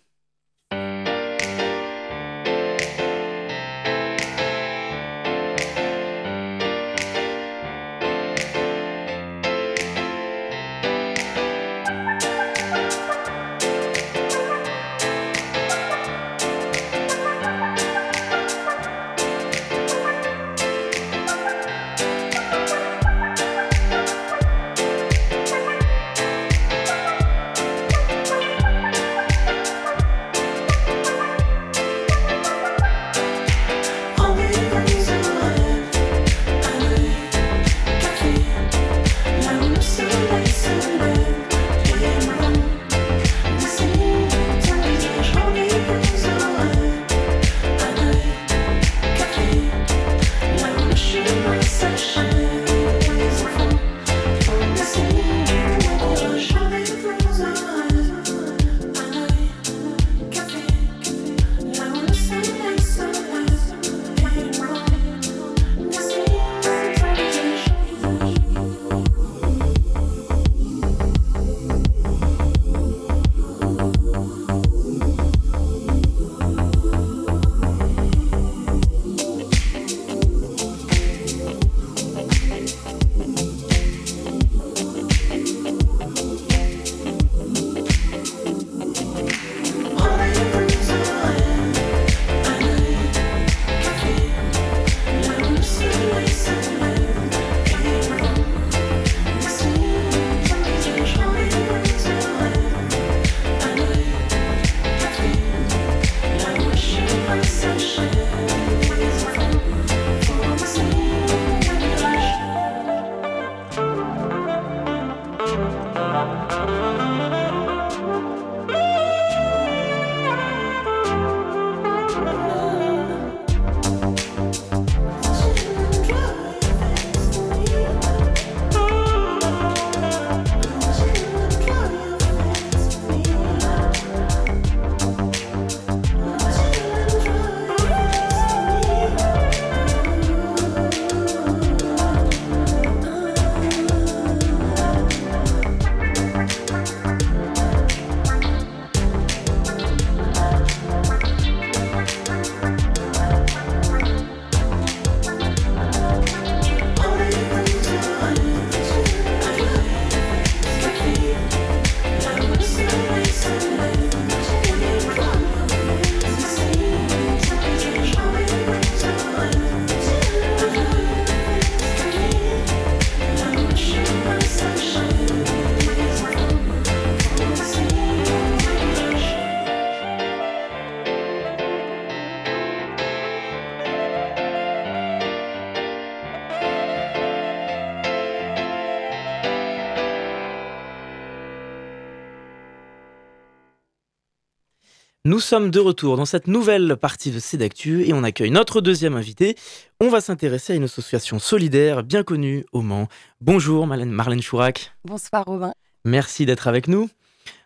Speaker 2: Nous sommes de retour dans cette nouvelle partie de Cédactu et on accueille notre deuxième invité. On va s'intéresser à une association solidaire bien connue au Mans. Bonjour Marlène, Marlène Chourac.
Speaker 5: Bonsoir Robin.
Speaker 2: Merci d'être avec nous.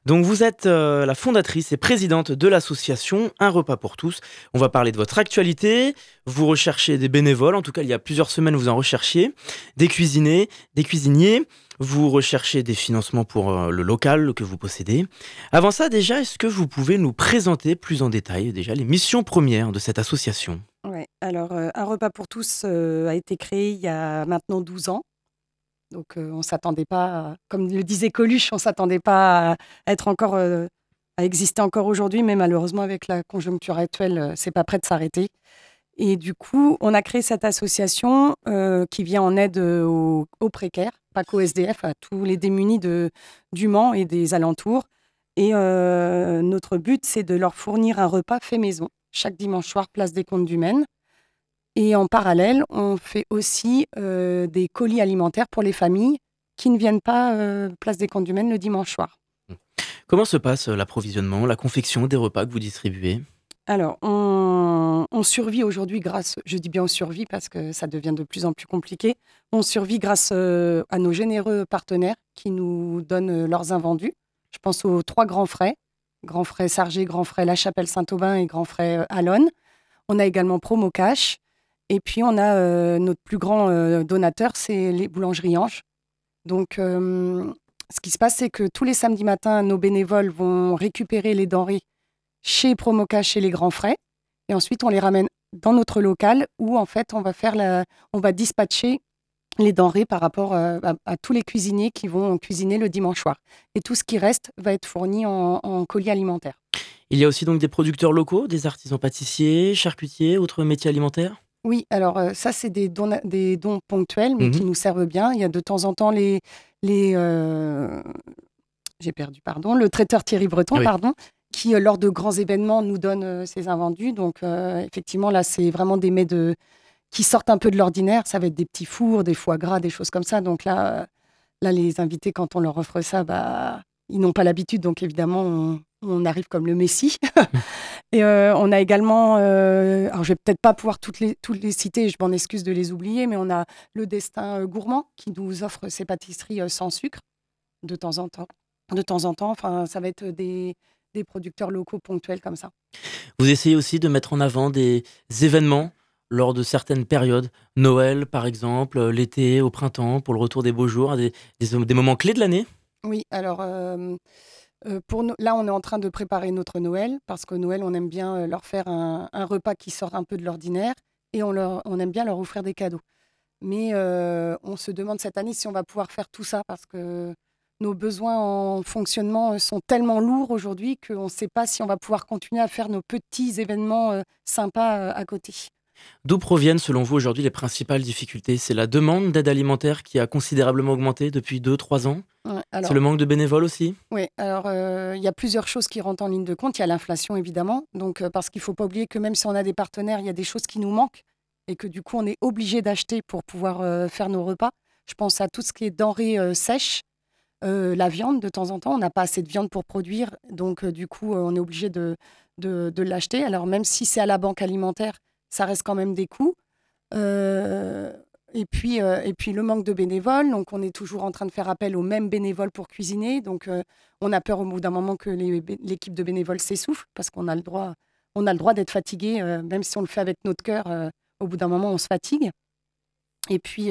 Speaker 2: Donc vous êtes euh, la fondatrice et présidente de l'association Un repas pour tous. On va parler de votre actualité. Vous recherchez des bénévoles, en tout cas il y a plusieurs semaines vous en recherchiez, des cuisiniers, des cuisiniers. Vous recherchez des financements pour euh, le local que vous possédez. Avant ça, déjà, est-ce que vous pouvez nous présenter plus en détail déjà les missions premières de cette association?
Speaker 5: Oui, alors euh, Un repas pour tous a été créé il y a maintenant 12 ans. Donc on s'attendait pas, comme le disait Coluche, on s'attendait pas à être encore, à exister encore aujourd'hui, mais malheureusement avec la conjoncture actuelle, c'est pas prêt de s'arrêter. Et du coup, on a créé cette association qui vient en aide aux, précaires, pas qu'aux SDF, à tous les démunis de, du Mans et des alentours. Et notre but, c'est de leur fournir un repas fait maison, chaque dimanche soir, place des Comptes du Maine. Et en parallèle, on fait aussi des colis alimentaires pour les familles qui ne viennent pas place des Comptes du Maine le dimanche soir.
Speaker 2: Comment se passe l'approvisionnement, la confection des repas que vous distribuez?
Speaker 5: Alors, on, survit aujourd'hui grâce, je dis bien on survit parce que ça devient de plus en plus compliqué, on survit grâce euh, à nos généreux partenaires qui nous donnent euh, leurs invendus. Je pense aux trois grands frais, Grand Frais Sargé, Grand Frais La Chapelle Saint-Aubin et Grand Frais Alonne. On a également Promo Cash. Et puis, on a notre plus grand donateur, c'est les boulangeries Ange. Donc, ce qui se passe, c'est que tous les samedis matins, nos bénévoles vont récupérer les denrées chez Promoca, chez les grands frais. Et ensuite, on les ramène dans notre local où, en fait, on va, faire la, on va dispatcher les denrées par rapport euh, à, tous les cuisiniers qui vont cuisiner le dimanche soir. Et tout ce qui reste va être fourni en, colis alimentaires.
Speaker 2: Il y a aussi donc des producteurs locaux, des artisans pâtissiers, charcutiers, autres métiers alimentaires?
Speaker 5: Oui, alors euh, ça, c'est des dons, des dons ponctuels, mais qui mmh nous servent bien. Il y a de temps en temps les, les euh, j'ai perdu, pardon, le traiteur Thierry Breton, pardon, qui, euh, lors de grands événements, nous donne ses invendus. Donc, effectivement, là, c'est vraiment des mets de, qui sortent un peu de l'ordinaire. Ça va être des petits fours, des foie gras, des choses comme ça. Donc là, là les invités, quand on leur offre ça, bah, ils n'ont pas l'habitude. Donc, évidemment, on, arrive comme le Messie. [laughs] Et on a également, alors je vais peut-être pas pouvoir toutes les, toutes les citer, je m'en excuse de les oublier, mais on a le Destin Gourmand qui nous offre ses pâtisseries sans sucre de temps en temps. De temps en temps, enfin, ça va être des, des producteurs locaux ponctuels comme ça.
Speaker 2: Vous essayez aussi de mettre en avant des événements lors de certaines périodes, Noël par exemple, l'été, au printemps, pour le retour des beaux jours, des, des, moments clés de l'année?
Speaker 5: Oui, alors euh, pour là, on est en train de préparer notre Noël parce que Noël, on aime bien euh, leur faire un, repas qui sort un peu de l'ordinaire et on aime bien leur offrir des cadeaux. Mais euh, on se demande cette année si on va pouvoir faire tout ça parce que nos besoins en fonctionnement sont tellement lourds aujourd'hui qu'on ne sait pas si on va pouvoir continuer à faire nos petits événements sympas à côté.
Speaker 2: D'où proviennent selon vous aujourd'hui les principales difficultés? C'est la demande d'aide alimentaire qui a considérablement augmenté depuis 2-3 ans? C'est le manque de bénévoles aussi?
Speaker 5: Oui, alors euh, il y a plusieurs choses qui rentrent en ligne de compte. Il y a l'inflation évidemment, donc euh, parce qu'il ne faut pas oublier que même si on a des partenaires, il y a des choses qui nous manquent et que du coup on est obligé d'acheter pour pouvoir euh, faire nos repas. Je pense à tout ce qui est denrées sèches, la viande de temps en temps, on n'a pas assez de viande pour produire, donc du coup on est obligé de, de, de l'acheter. Alors même si c'est à la banque alimentaire, ça reste quand même des coûts. Euh, et, puis, euh, et puis le manque de bénévoles, donc on est toujours en train de faire appel aux mêmes bénévoles pour cuisiner. Donc euh, on a peur au bout d'un moment que l'équipe de bénévoles s'essouffle parce qu'on a le droit, on a le droit d'être fatigué, même si on le fait avec notre cœur. au bout d'un moment, on se fatigue. Et puis,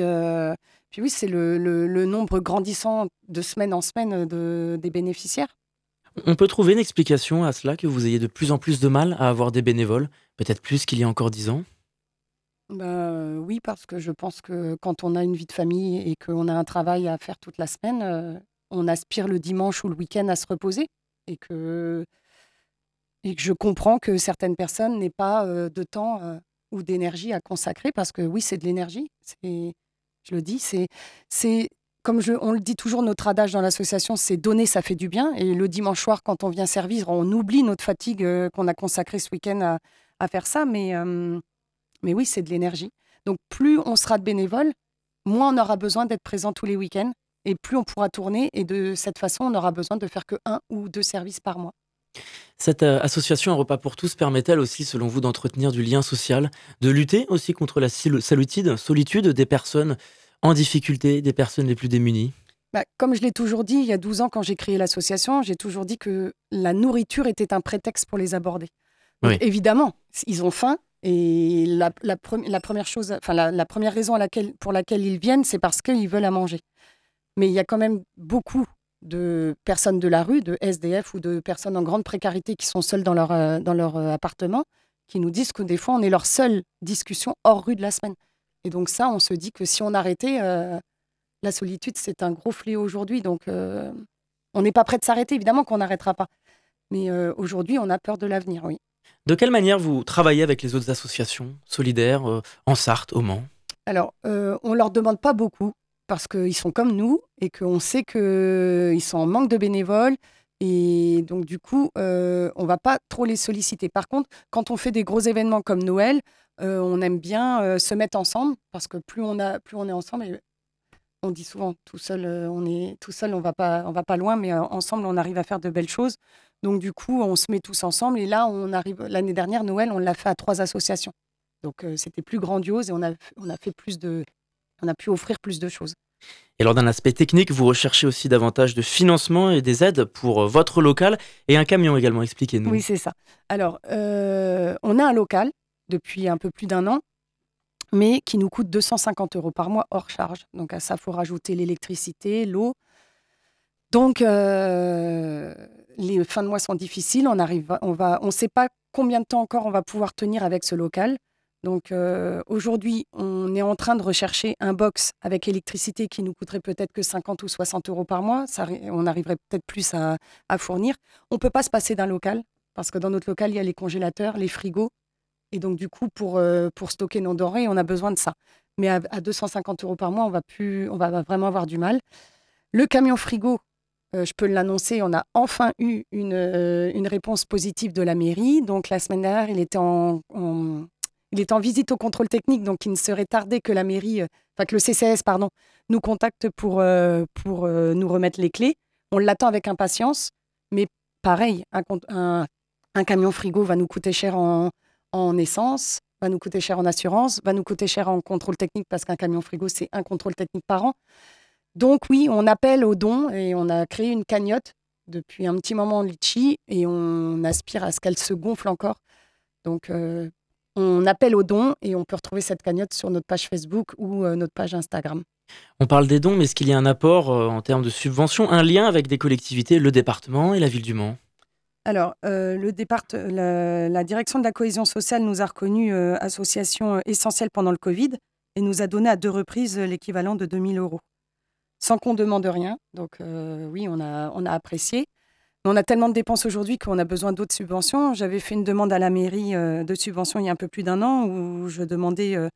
Speaker 5: puis oui, c'est le, le, nombre grandissant de semaine en semaine de, des bénéficiaires.
Speaker 2: On peut trouver une explication à cela, que vous ayez de plus en plus de mal à avoir des bénévoles, peut-être plus qu'il y a encore dix ans?
Speaker 5: Bah, Oui, parce que je pense que quand on a une vie de famille et qu'on a un travail à faire toute la semaine, euh, on aspire le dimanche ou le week-end à se reposer. Et que, et que je comprends que certaines personnes n'aient pas euh, de temps euh, ou d'énergie à consacrer, parce que oui, c'est de l'énergie. Je le dis, c'est comme on le dit toujours, notre adage dans l'association, c'est donner, ça fait du bien. Et le dimanche soir, quand on vient servir, on oublie notre fatigue qu'on a consacrée ce week-end à, faire ça. Mais, euh, mais oui, c'est de l'énergie. Donc plus on sera de bénévoles, moins on aura besoin d'être présent tous les week-ends. Et plus on pourra tourner. Et de cette façon, on aura besoin de faire que un ou deux services par mois.
Speaker 2: Cette euh, association Un repas pour tous permet-elle aussi, selon vous, d'entretenir du lien social, de lutter aussi contre la solitude, solitude des personnes en difficulté des personnes les plus démunies?
Speaker 5: Bah, Comme je l'ai toujours dit, il y a 12 ans, quand j'ai créé l'association, j'ai toujours dit que la nourriture était un prétexte pour les aborder. Évidemment, ils ont faim. Et la, première chose, enfin la, première raison à laquelle, pour laquelle ils viennent, c'est parce qu'ils veulent à manger. Mais il y a quand même beaucoup de personnes de la rue, de SDF ou de personnes en grande précarité qui sont seules dans leur, euh, dans leur euh, appartement, qui nous disent que des fois, on est leur seule discussion hors rue de la semaine. Et donc ça, on se dit que si on arrêtait, euh, la solitude, c'est un gros fléau aujourd'hui. Donc on n'est pas prêt de s'arrêter, évidemment qu'on n'arrêtera pas. Mais aujourd'hui, on a peur de l'avenir, oui.
Speaker 2: De quelle manière vous travaillent avec les autres associations solidaires en Sarthe, au Mans?
Speaker 5: Alors, on ne leur demande pas beaucoup parce qu'ils sont comme nous et qu'on sait qu'ils sont en manque de bénévoles. Et donc, du coup, on ne va pas trop les solliciter. Par contre, quand on fait des gros événements comme Noël, euh, on aime bien euh, se mettre ensemble parce que plus on, a, plus on est ensemble, on dit souvent tout seul, euh, on est tout seul, on on va pas loin, mais ensemble, on arrive à faire de belles choses. Donc du coup, on se met tous ensemble et là, on arrive l'année dernière Noël, on l'a fait à trois associations. Donc c'était plus grandiose et on a, on a fait plus de, on a pu offrir plus de choses.
Speaker 2: Et lors d'un aspect technique, vous recherchez aussi davantage de financement et des aides pour euh, votre local et un camion également. Expliquez-nous.
Speaker 5: Oui, c'est ça. Alors, euh, on a un local depuis un peu plus d'un an, mais qui nous coûte 250 euros par mois hors charge. Donc à ça, il faut rajouter l'électricité, l'eau. Donc, euh, les fins de mois sont difficiles. On arrive, on va, on ne sait pas combien de temps encore on va pouvoir tenir avec ce local. Donc euh, aujourd'hui, on est en train de rechercher un box avec électricité qui nous coûterait peut-être que 50 ou 60 euros par mois. On arriverait peut-être plus à, fournir. On ne peut pas se passer d'un local parce que dans notre local, il y a les congélateurs, les frigos. Et donc du coup, pour, euh, pour stocker nos denrées, on a besoin de ça. Mais à, 250 euros par mois, on va, plus, on va vraiment avoir du mal. Le camion frigo, euh, je peux l'annoncer, on a enfin eu une, une, réponse positive de la mairie. Donc la semaine dernière, il était en il est en visite au contrôle technique, donc il ne serait tardé que la mairie, euh, enfin que le CCS, pardon, nous contacte pour, euh, pour euh, nous remettre les clés. On l'attend avec impatience, mais pareil, un, camion frigo va nous coûter cher en, essence, va nous coûter cher en assurance, va nous coûter cher en contrôle technique parce qu'un camion frigo, c'est un contrôle technique par an. Donc oui, on appelle aux dons et on a créé une cagnotte depuis un petit moment en Litchi et on aspire à ce qu'elle se gonfle encore. Donc on appelle aux dons et on peut retrouver cette cagnotte sur notre page Facebook ou euh, notre page Instagram.
Speaker 2: On parle des dons, mais est-ce qu'il y a un apport euh, en termes de subventions, un lien avec des collectivités, le département et la ville du Mans?
Speaker 5: Alors, euh, le départ, la, direction de la cohésion sociale nous a reconnu association essentielle pendant le Covid et nous a donné à deux reprises l'équivalent de 2000 euros, sans qu'on demande rien. Donc, oui, on a, on a apprécié on a tellement de dépenses aujourd'hui qu'on a besoin d'autres subventions. J'avais fait une demande à la mairie euh, de subvention il y a un peu plus d'un an où je demandais euh,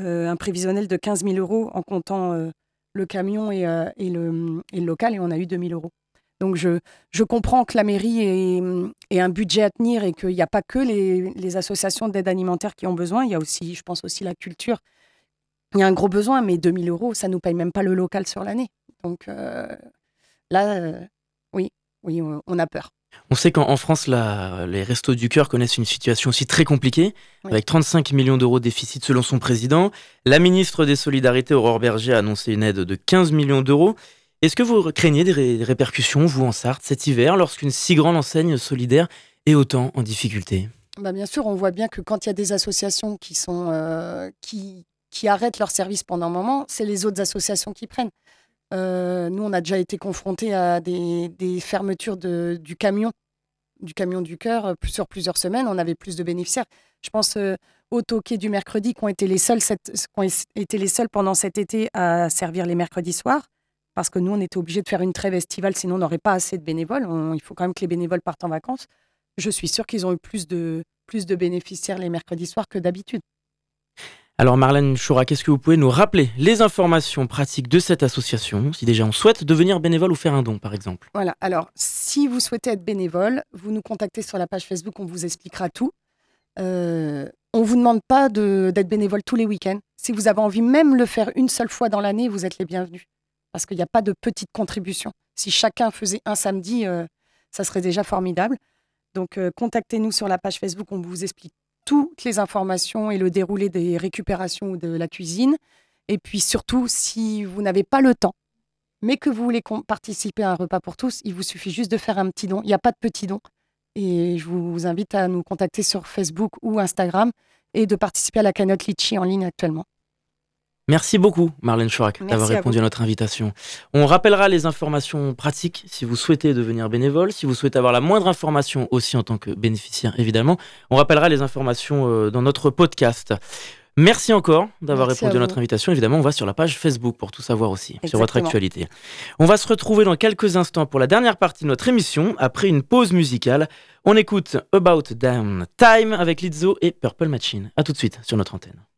Speaker 5: euh, un prévisionnel de 15 000 euros en comptant le camion et, le, local et on a eu 2 000 euros. Donc je, comprends que la mairie ait, un budget à tenir et qu'il n'y a pas que les, les associations d'aide alimentaire qui ont besoin. Il y a aussi, je pense aussi, la culture. Il y a un gros besoin, mais 2 000 euros, ça ne nous paye même pas le local sur l'année. Donc là, oui, oui, on a peur.
Speaker 2: On sait qu'en France, les Restos du Cœur connaissent une situation aussi très compliquée, avec 35 millions d'euros de déficit selon son président. La ministre des Solidarités, Aurore Berger, a annoncé une aide de 15 millions d'euros. Est-ce que vous craignez des répercussions, vous, en Sarthe, cet hiver, lorsqu'une si grande enseigne solidaire est autant en difficulté?
Speaker 5: Bah Bien sûr, on voit bien que quand il y a des associations qui, sont, euh, qui, qui arrêtent leur service pendant un moment, c'est les autres associations qui prennent. Euh, nous, on a déjà été confrontés à des, fermetures du camion, du camion du cœur, euh, sur plusieurs semaines. On avait plus de bénéficiaires. Je pense euh, aux toquets du mercredi qui ont, été les seuls pendant cet été à servir les mercredis soirs. Parce que nous, on était obligés de faire une trêve estivale, sinon on n'aurait pas assez de bénévoles. il faut quand même que les bénévoles partent en vacances. Je suis sûre qu'ils ont eu plus de bénéficiaires les mercredis soirs que d'habitude.
Speaker 2: Alors Marlène Choura, qu'est-ce que vous pouvez nous rappeler les informations pratiques de cette association, si déjà on souhaite devenir bénévole ou faire un don par exemple?
Speaker 5: Voilà, alors si vous souhaitez être bénévole, vous nous contactez sur la page Facebook, on vous expliquera tout. Euh, on ne vous demande pas d'être bénévole tous les week-ends. Si vous avez envie même de le faire une seule fois dans l'année, vous êtes les bienvenus. Parce qu'il n'y a pas de petite contribution. Si chacun faisait un samedi, euh, ça serait déjà formidable. Donc euh, contactez-nous sur la page Facebook, on vous explique toutes les informations et le déroulé des récupérations de la cuisine. Et puis surtout, si vous n'avez pas le temps, mais que vous voulez participer à un repas pour tous, il vous suffit juste de faire un petit don. Il n'y a pas de petit don. Et je vous invite à nous contacter sur Facebook ou Instagram et de participer à la cagnotte Litchi en ligne actuellement.
Speaker 2: Merci beaucoup, Marlène Chouac, d'avoir répondu à, notre invitation. On rappellera les informations pratiques si vous souhaitez devenir bénévole, si vous souhaitez avoir la moindre information aussi en tant que bénéficiaire, évidemment. On rappellera les informations euh, dans notre podcast. Merci encore d'avoir répondu à, notre invitation. Évidemment, on va sur la page Facebook pour tout savoir aussi sur votre actualité. On va se retrouver dans quelques instants pour la dernière partie de notre émission, après une pause musicale. On écoute About Damn Time avec Lizzo et Purple Machine. A tout de suite sur notre antenne.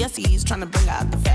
Speaker 6: Balenciennes trying to bring out the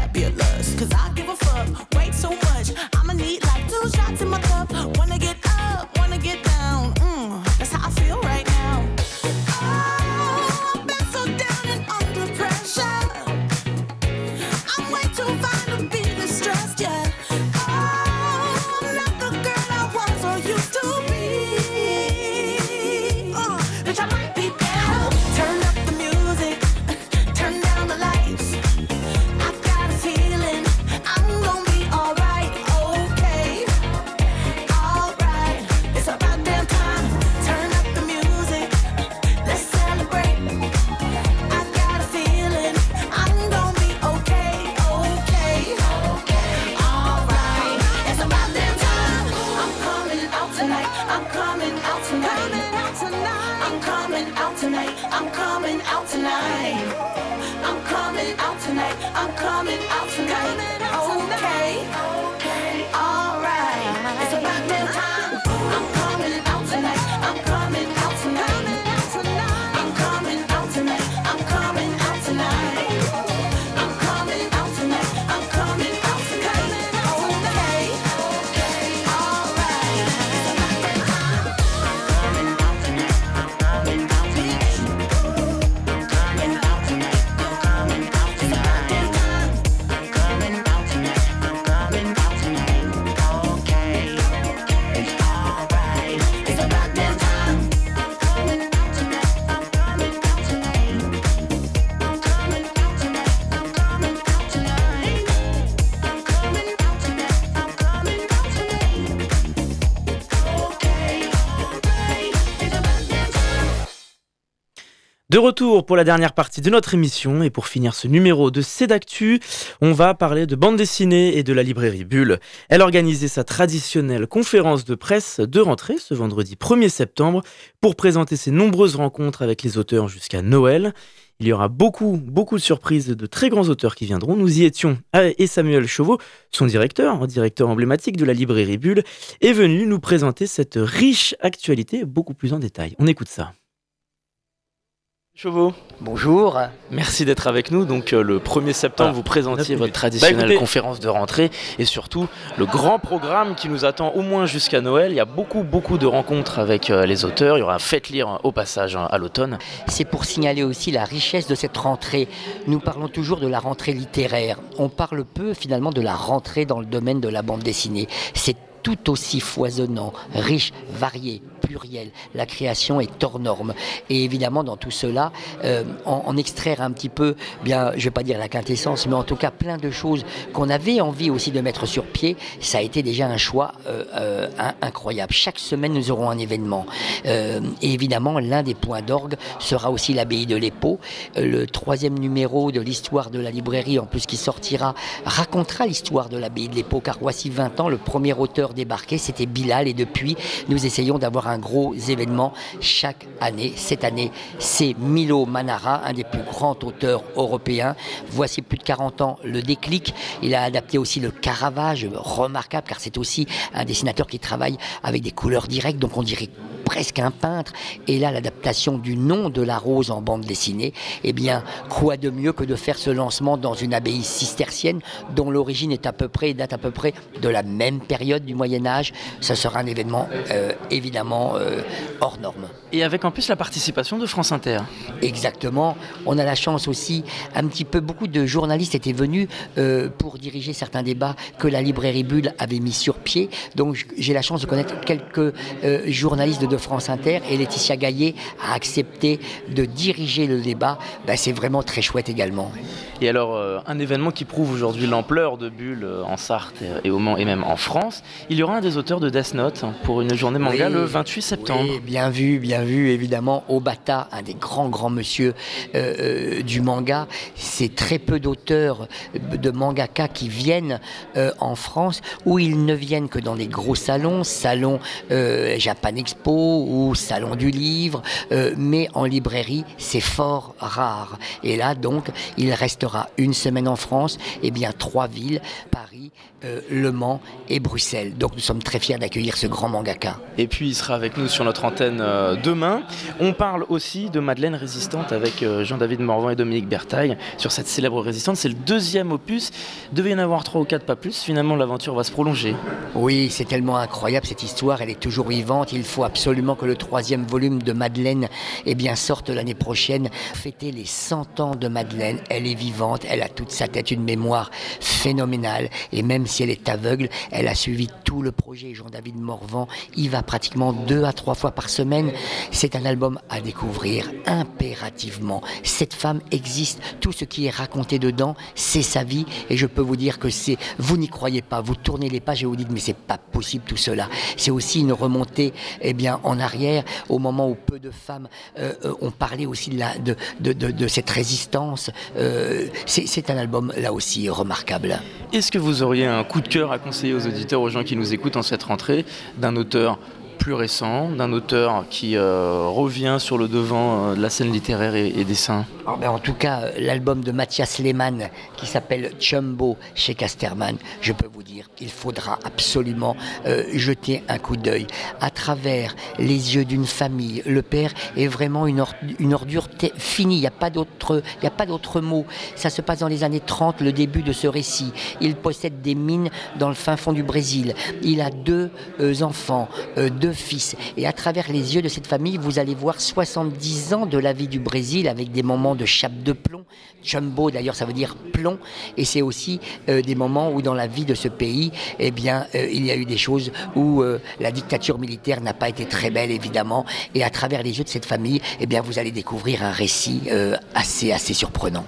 Speaker 2: De retour pour la dernière partie de notre émission et pour finir ce numéro de Cédactu, on va parler de bande dessinée et de la librairie Bulle. Elle a organisé sa traditionnelle conférence de presse de rentrée ce vendredi 1er septembre pour présenter ses nombreuses rencontres avec les auteurs jusqu'à Noël. Il y aura beaucoup, beaucoup de surprises de très grands auteurs qui viendront. Nous y étions Ah, et Samuel Chauveau, son directeur, directeur emblématique de la librairie Bulle, est venu nous présenter cette riche actualité beaucoup plus en détail. On écoute ça. Chauveau,
Speaker 7: Bonjour.
Speaker 2: merci d'être avec nous. Donc euh, le 1er septembre,
Speaker 7: Voilà.
Speaker 2: vous présentiez votre traditionnelle
Speaker 7: Bah, écoutez-
Speaker 2: conférence de rentrée et surtout le grand programme qui nous attend au moins jusqu'à Noël. Il y a beaucoup, beaucoup de rencontres avec euh, les auteurs. Il y aura un faites lire au passage hein, à l'automne.
Speaker 7: C'est pour signaler aussi la richesse de cette rentrée. Nous parlons toujours de la rentrée littéraire. On parle peu finalement de la rentrée dans le domaine de la bande dessinée. C'est tout aussi foisonnant, riche, varié, pluriel. La création est hors norme. Et évidemment, dans tout cela, euh, en, extraire un petit peu, bien, je vais pas dire la quintessence, mais en tout cas plein de choses qu'on avait envie aussi de mettre sur pied, ça a été déjà un choix euh, euh, in- incroyable. Chaque semaine, nous aurons un événement. Et évidemment, l'un des points d'orgue sera aussi l'abbaye de l'Épau. Le troisième numéro de l'histoire de la librairie, en plus qui sortira, racontera l'histoire de l'abbaye de l'Épau, car voici 20 ans, le premier auteur débarqué, c'était Bilal, et depuis, nous essayons d'avoir un gros événement chaque année. Cette année, c'est Milo Manara, un des plus grands auteurs européens. Voici plus de 40 ans le déclic. Il a adapté aussi le Caravage, remarquable, car c'est aussi un dessinateur qui travaille avec des couleurs directes, donc on dirait presque un peintre. Et là, l'adaptation du nom de la rose en bande dessinée, eh bien, quoi de mieux que de faire ce lancement dans une abbaye cistercienne dont l'origine est à peu près, date à peu près de la même période du Moyen Âge. Ce sera un événement euh, évidemment euh, hors norme.
Speaker 2: Et avec en plus la participation de France Inter.
Speaker 7: Exactement. On a la chance aussi, un petit peu, beaucoup de journalistes étaient venus euh, pour diriger certains débats que la librairie Bulle avait mis sur pied. Donc j'ai la chance de connaître quelques euh, journalistes de, France Inter et Laetitia Gaillet a accepté de diriger le débat. Ben, c'est vraiment très chouette également.
Speaker 2: Et alors, euh, un événement qui prouve aujourd'hui l'ampleur de Bulle euh, en Sarthe et au Mans et même en France, il y aura un des auteurs de Death Note pour une journée manga
Speaker 7: Oui.
Speaker 2: le 28 septembre.
Speaker 7: Oui, bien vu, bien vu, évidemment. Obata, un des grands, grands monsieur euh, euh, du manga. C'est très peu d'auteurs euh, de mangaka qui viennent euh, en France, où ils ne viennent que dans les gros salons, salon euh, Japan Expo ou salon du livre, euh, mais en librairie, c'est fort rare. Et là, donc, il restera une semaine en France, et bien trois villes, Paris, euh, Le Mans et Bruxelles. Donc, nous sommes très fiers d'accueillir ce grand mangaka.
Speaker 2: Et puis il sera avec nous sur notre antenne euh, demain. On parle aussi de Madeleine Résistante avec euh, Jean-David Morvan et Dominique Bertaille sur cette célèbre résistante. C'est le deuxième opus. Devait y en avoir trois ou quatre, pas plus. Finalement, l'aventure va se prolonger.
Speaker 7: Oui, c'est tellement incroyable cette histoire, elle est toujours vivante. Il faut absolument que le troisième volume de Madeleine eh bien, sorte l'année prochaine. Fêter les 100 ans de Madeleine, elle est vivante, elle a toute sa tête une mémoire phénoménale. Et même si elle est aveugle, elle a suivi tout le projet. Jean-David Morvan y va pratiquement deux à trois fois par semaine. C'est un album à découvrir impérativement. Cette femme existe, tout ce qui est raconté dedans, c'est sa vie. Et je peux vous dire que c'est, vous n'y croyez pas, vous tournez les pages et vous dites mais c'est pas possible tout cela. C'est aussi une remontée eh bien, en arrière, au moment où peu de femmes euh, euh, ont parlé aussi de, de, cette résistance. Euh, c'est un album là aussi remarquable.
Speaker 2: Est-ce que vous auriez un coup de cœur à conseiller aux auditeurs, aux gens qui nous écoutent en cette rentrée, d'un auteur plus récent, d'un auteur qui euh, revient sur le devant euh, de la scène littéraire et, et dessin
Speaker 7: Alors, ben, en tout cas, l'album de Mathias Lehmann qui s'appelle Chumbo chez Casterman, je peux vous dire, il faudra absolument euh, jeter un coup d'œil à travers les yeux d'une famille. Le père est vraiment une, une ordure finie, il n'y a pas d'autre mot. Ça se passe dans les années 30, le début de ce récit. Il possède des mines dans le fin fond du Brésil. Il a deux enfants, euh, fils. Et à travers les yeux de cette famille, vous allez voir 70 ans de la vie du Brésil avec des moments de chape de plomb. Chumbo, d'ailleurs, ça veut dire plomb. Et c'est aussi euh, des moments où, dans la vie de ce pays, eh euh, il y a eu des choses où euh, la dictature militaire n'a pas été très belle, évidemment. Et à travers les yeux de cette famille, eh vous allez découvrir un récit assez, assez surprenant.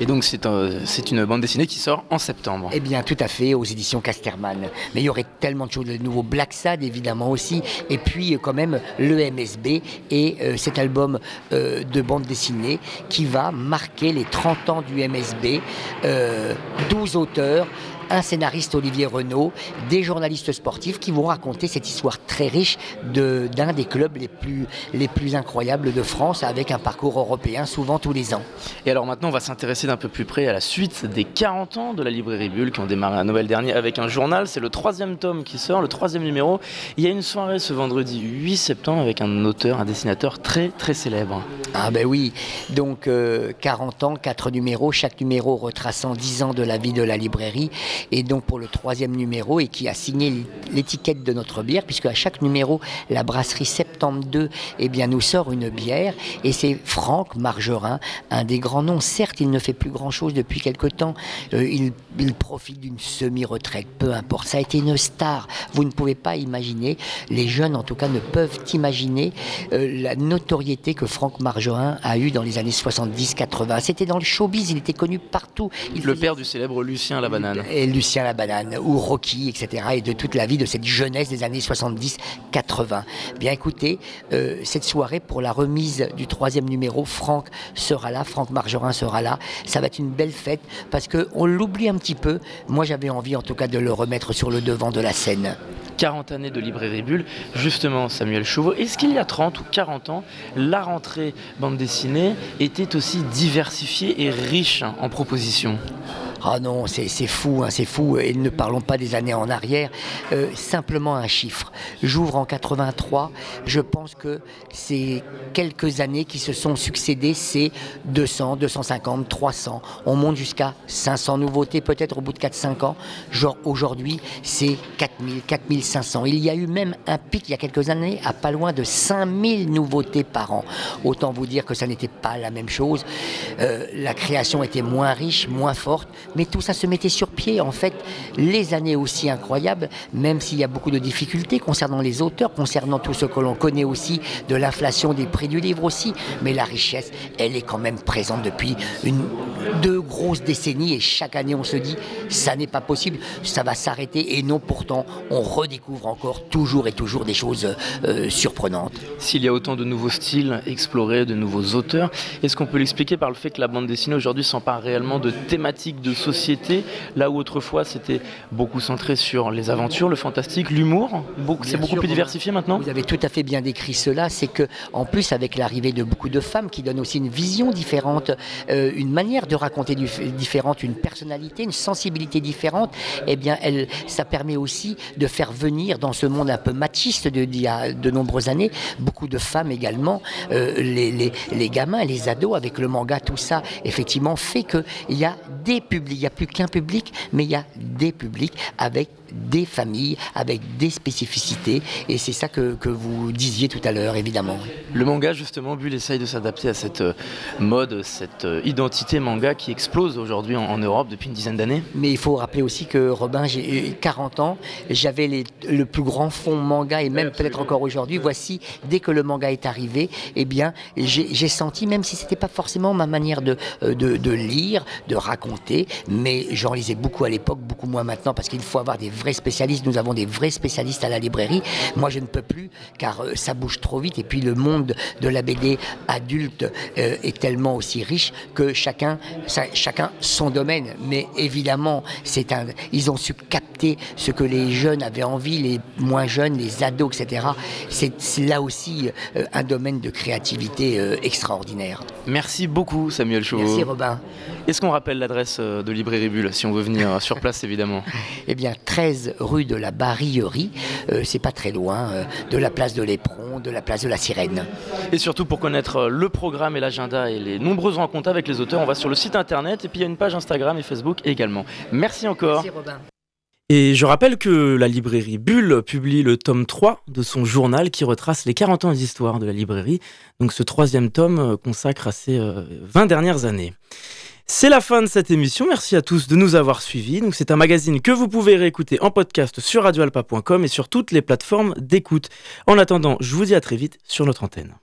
Speaker 2: Et donc c'est un- c'est une bande dessinée qui sort en septembre.
Speaker 7: Eh bien, tout à fait, aux éditions Casterman. Mais il y aurait tellement de choses. Le nouveau Black Sad, évidemment, aussi. Et puis, euh, quand même, le MSB et euh, cet album euh, de bande dessinée qui va marquer les 30 ans du MSB. Euh, 12 auteurs. Un scénariste Olivier Renaud, des journalistes sportifs qui vont raconter cette histoire très riche de- d'un des clubs les plus, les plus incroyables de France avec un parcours européen souvent tous les ans.
Speaker 2: Et alors maintenant, on va s'intéresser d'un peu plus près à la suite des 40 ans de la librairie Bulle qui ont démarré à Noël dernier avec un journal. C'est le troisième tome qui sort, le troisième numéro. Il y a une soirée ce vendredi 8 septembre avec un auteur, un dessinateur très très célèbre.
Speaker 7: Ah ben oui, donc euh, 40 ans, 4 numéros, chaque numéro retraçant 10 ans de la vie de la librairie. Et donc pour le troisième numéro, et qui a signé l'étiquette de notre bière, puisque à chaque numéro, la brasserie Septembre 2 eh bien, nous sort une bière. Et c'est Franck Margerin, un des grands noms. Certes, il ne fait plus grand-chose depuis quelque temps. Euh, il, il profite d'une semi-retraite, peu importe. Ça a été une star. Vous ne pouvez pas imaginer, les jeunes en tout cas ne peuvent imaginer euh, la notoriété que Franck Margerin a eue dans les années 70-80. C'était dans le showbiz, il était connu partout. Il
Speaker 2: Le
Speaker 7: faisait-
Speaker 2: père du célèbre Lucien la banane.
Speaker 7: Lucien la banane, ou Rocky, etc. Et de toute la vie de cette jeunesse des années 70-80. Bien écoutez, euh, cette soirée pour la remise du troisième numéro, Franck sera là, Franck Margerin sera là. Ça va être une belle fête parce qu'on l'oublie un petit peu. Moi j'avais envie en tout cas de le remettre sur le devant de la scène.
Speaker 2: 40 années de librairie Bulle. Justement, Samuel Chauveau, est-ce qu'il y a 30 ou 40 ans, la rentrée bande dessinée était aussi diversifiée et riche en propositions?
Speaker 7: Ah non, c'est fou, hein, c'est fou. Et ne parlons pas des années en arrière. Euh, simplement un chiffre. J'ouvre en 83. Je pense que ces quelques années qui se sont succédées, c'est 200, 250, 300. On monte jusqu'à 500 nouveautés peut-être au bout de 4-5 ans. Genre aujourd'hui, c'est 4000, 4500. Il y a eu même un pic il y a quelques années à pas loin de 5000 nouveautés par an. Autant vous dire que ça n'était pas la même chose. Euh, la création était moins riche, moins forte. Mais tout ça se mettait sur pied. En fait, les années aussi incroyables, même s'il y a beaucoup de difficultés concernant les auteurs, concernant tout ce que l'on connaît aussi de l'inflation des prix du livre aussi, mais la richesse, elle est quand même présente depuis une, deux grosses décennies et chaque année on se dit ça n'est pas possible, ça va s'arrêter et non pourtant on redécouvre encore toujours et toujours des choses euh, surprenantes.
Speaker 2: S'il y a autant de nouveaux styles explorés, de nouveaux auteurs, est-ce qu'on peut l'expliquer par le fait que la bande dessinée aujourd'hui s'empare réellement de thématiques de société, là où autrefois c'était beaucoup centré sur les aventures, le fantastique, l'humour. C'est beaucoup
Speaker 7: sûr,
Speaker 2: plus diversifié maintenant
Speaker 7: Vous avez tout à fait bien décrit cela, c'est que en plus avec l'arrivée de beaucoup de femmes qui donnent aussi une vision différente, euh, une manière de raconter du- différente, une personnalité, une sensibilité différente, eh bien elle, ça permet aussi de faire venir dans ce monde un peu machiste de- d'il y a de nombreuses années, beaucoup de femmes également, euh, les, les- les gamins, les ados avec le manga, tout ça effectivement fait qu'il y a des publics, il n'y a plus qu'un public, mais il y a des publics avec des familles, avec des spécificités, et c'est ça que, que vous disiez tout à l'heure, évidemment.
Speaker 2: Le manga, justement, Bull essaye de s'adapter à cette euh, mode, cette euh, identité manga qui explose aujourd'hui en, en Europe depuis une dizaine d'années.
Speaker 7: Mais il faut rappeler aussi que Robin, j'ai eu 40 ans, j'avais les- le plus grand fond manga et même peut-être encore aujourd'hui. Voici, dès que le manga est arrivé, eh bien, j'ai j'ai senti, même si c'était pas forcément ma manière de, euh, de, de lire, de raconter, mais j'en lisais beaucoup à l'époque, beaucoup moins maintenant, parce qu'il faut avoir des vrais spécialistes. Nous avons des vrais spécialistes à la librairie. Moi, je ne peux plus, car euh, ça bouge trop vite. Et puis, le monde de la BD adulte euh, est tellement aussi riche que chacun, ça- chacun son domaine. Mais évidemment, c'est un, ils ont su capter ce que les jeunes avaient envie, les moins jeunes, les ados, etc. C'est là aussi euh, un domaine de créativité euh, extraordinaire.
Speaker 2: Merci beaucoup, Samuel Chauveau.
Speaker 7: Merci Robin.
Speaker 2: Est-ce qu'on rappelle l'adresse de Librairie Bulle, si on veut venir sur place, [laughs] évidemment?
Speaker 7: Eh bien, 13 rue de la Barillerie, euh, c'est pas très loin, euh, de la place de l'Éperon, de la place de la Sirène.
Speaker 2: Et surtout, pour connaître euh, le programme et l'agenda et les nombreuses rencontres avec les auteurs, on va sur le site internet et puis il y a une page Instagram et Facebook également. Merci encore.
Speaker 7: Merci Robin.
Speaker 2: Et je rappelle que la librairie Bulle publie le tome 3 de son journal qui retrace les 40 ans d'histoire de la librairie. Donc ce troisième tome consacre à ces euh, 20 dernières années. C'est la fin de cette émission. Merci à tous de nous avoir suivis. C'est un magazine que vous pouvez réécouter en podcast sur radioalpa.com et sur toutes les plateformes d'écoute. En attendant, je vous dis à très vite sur notre antenne.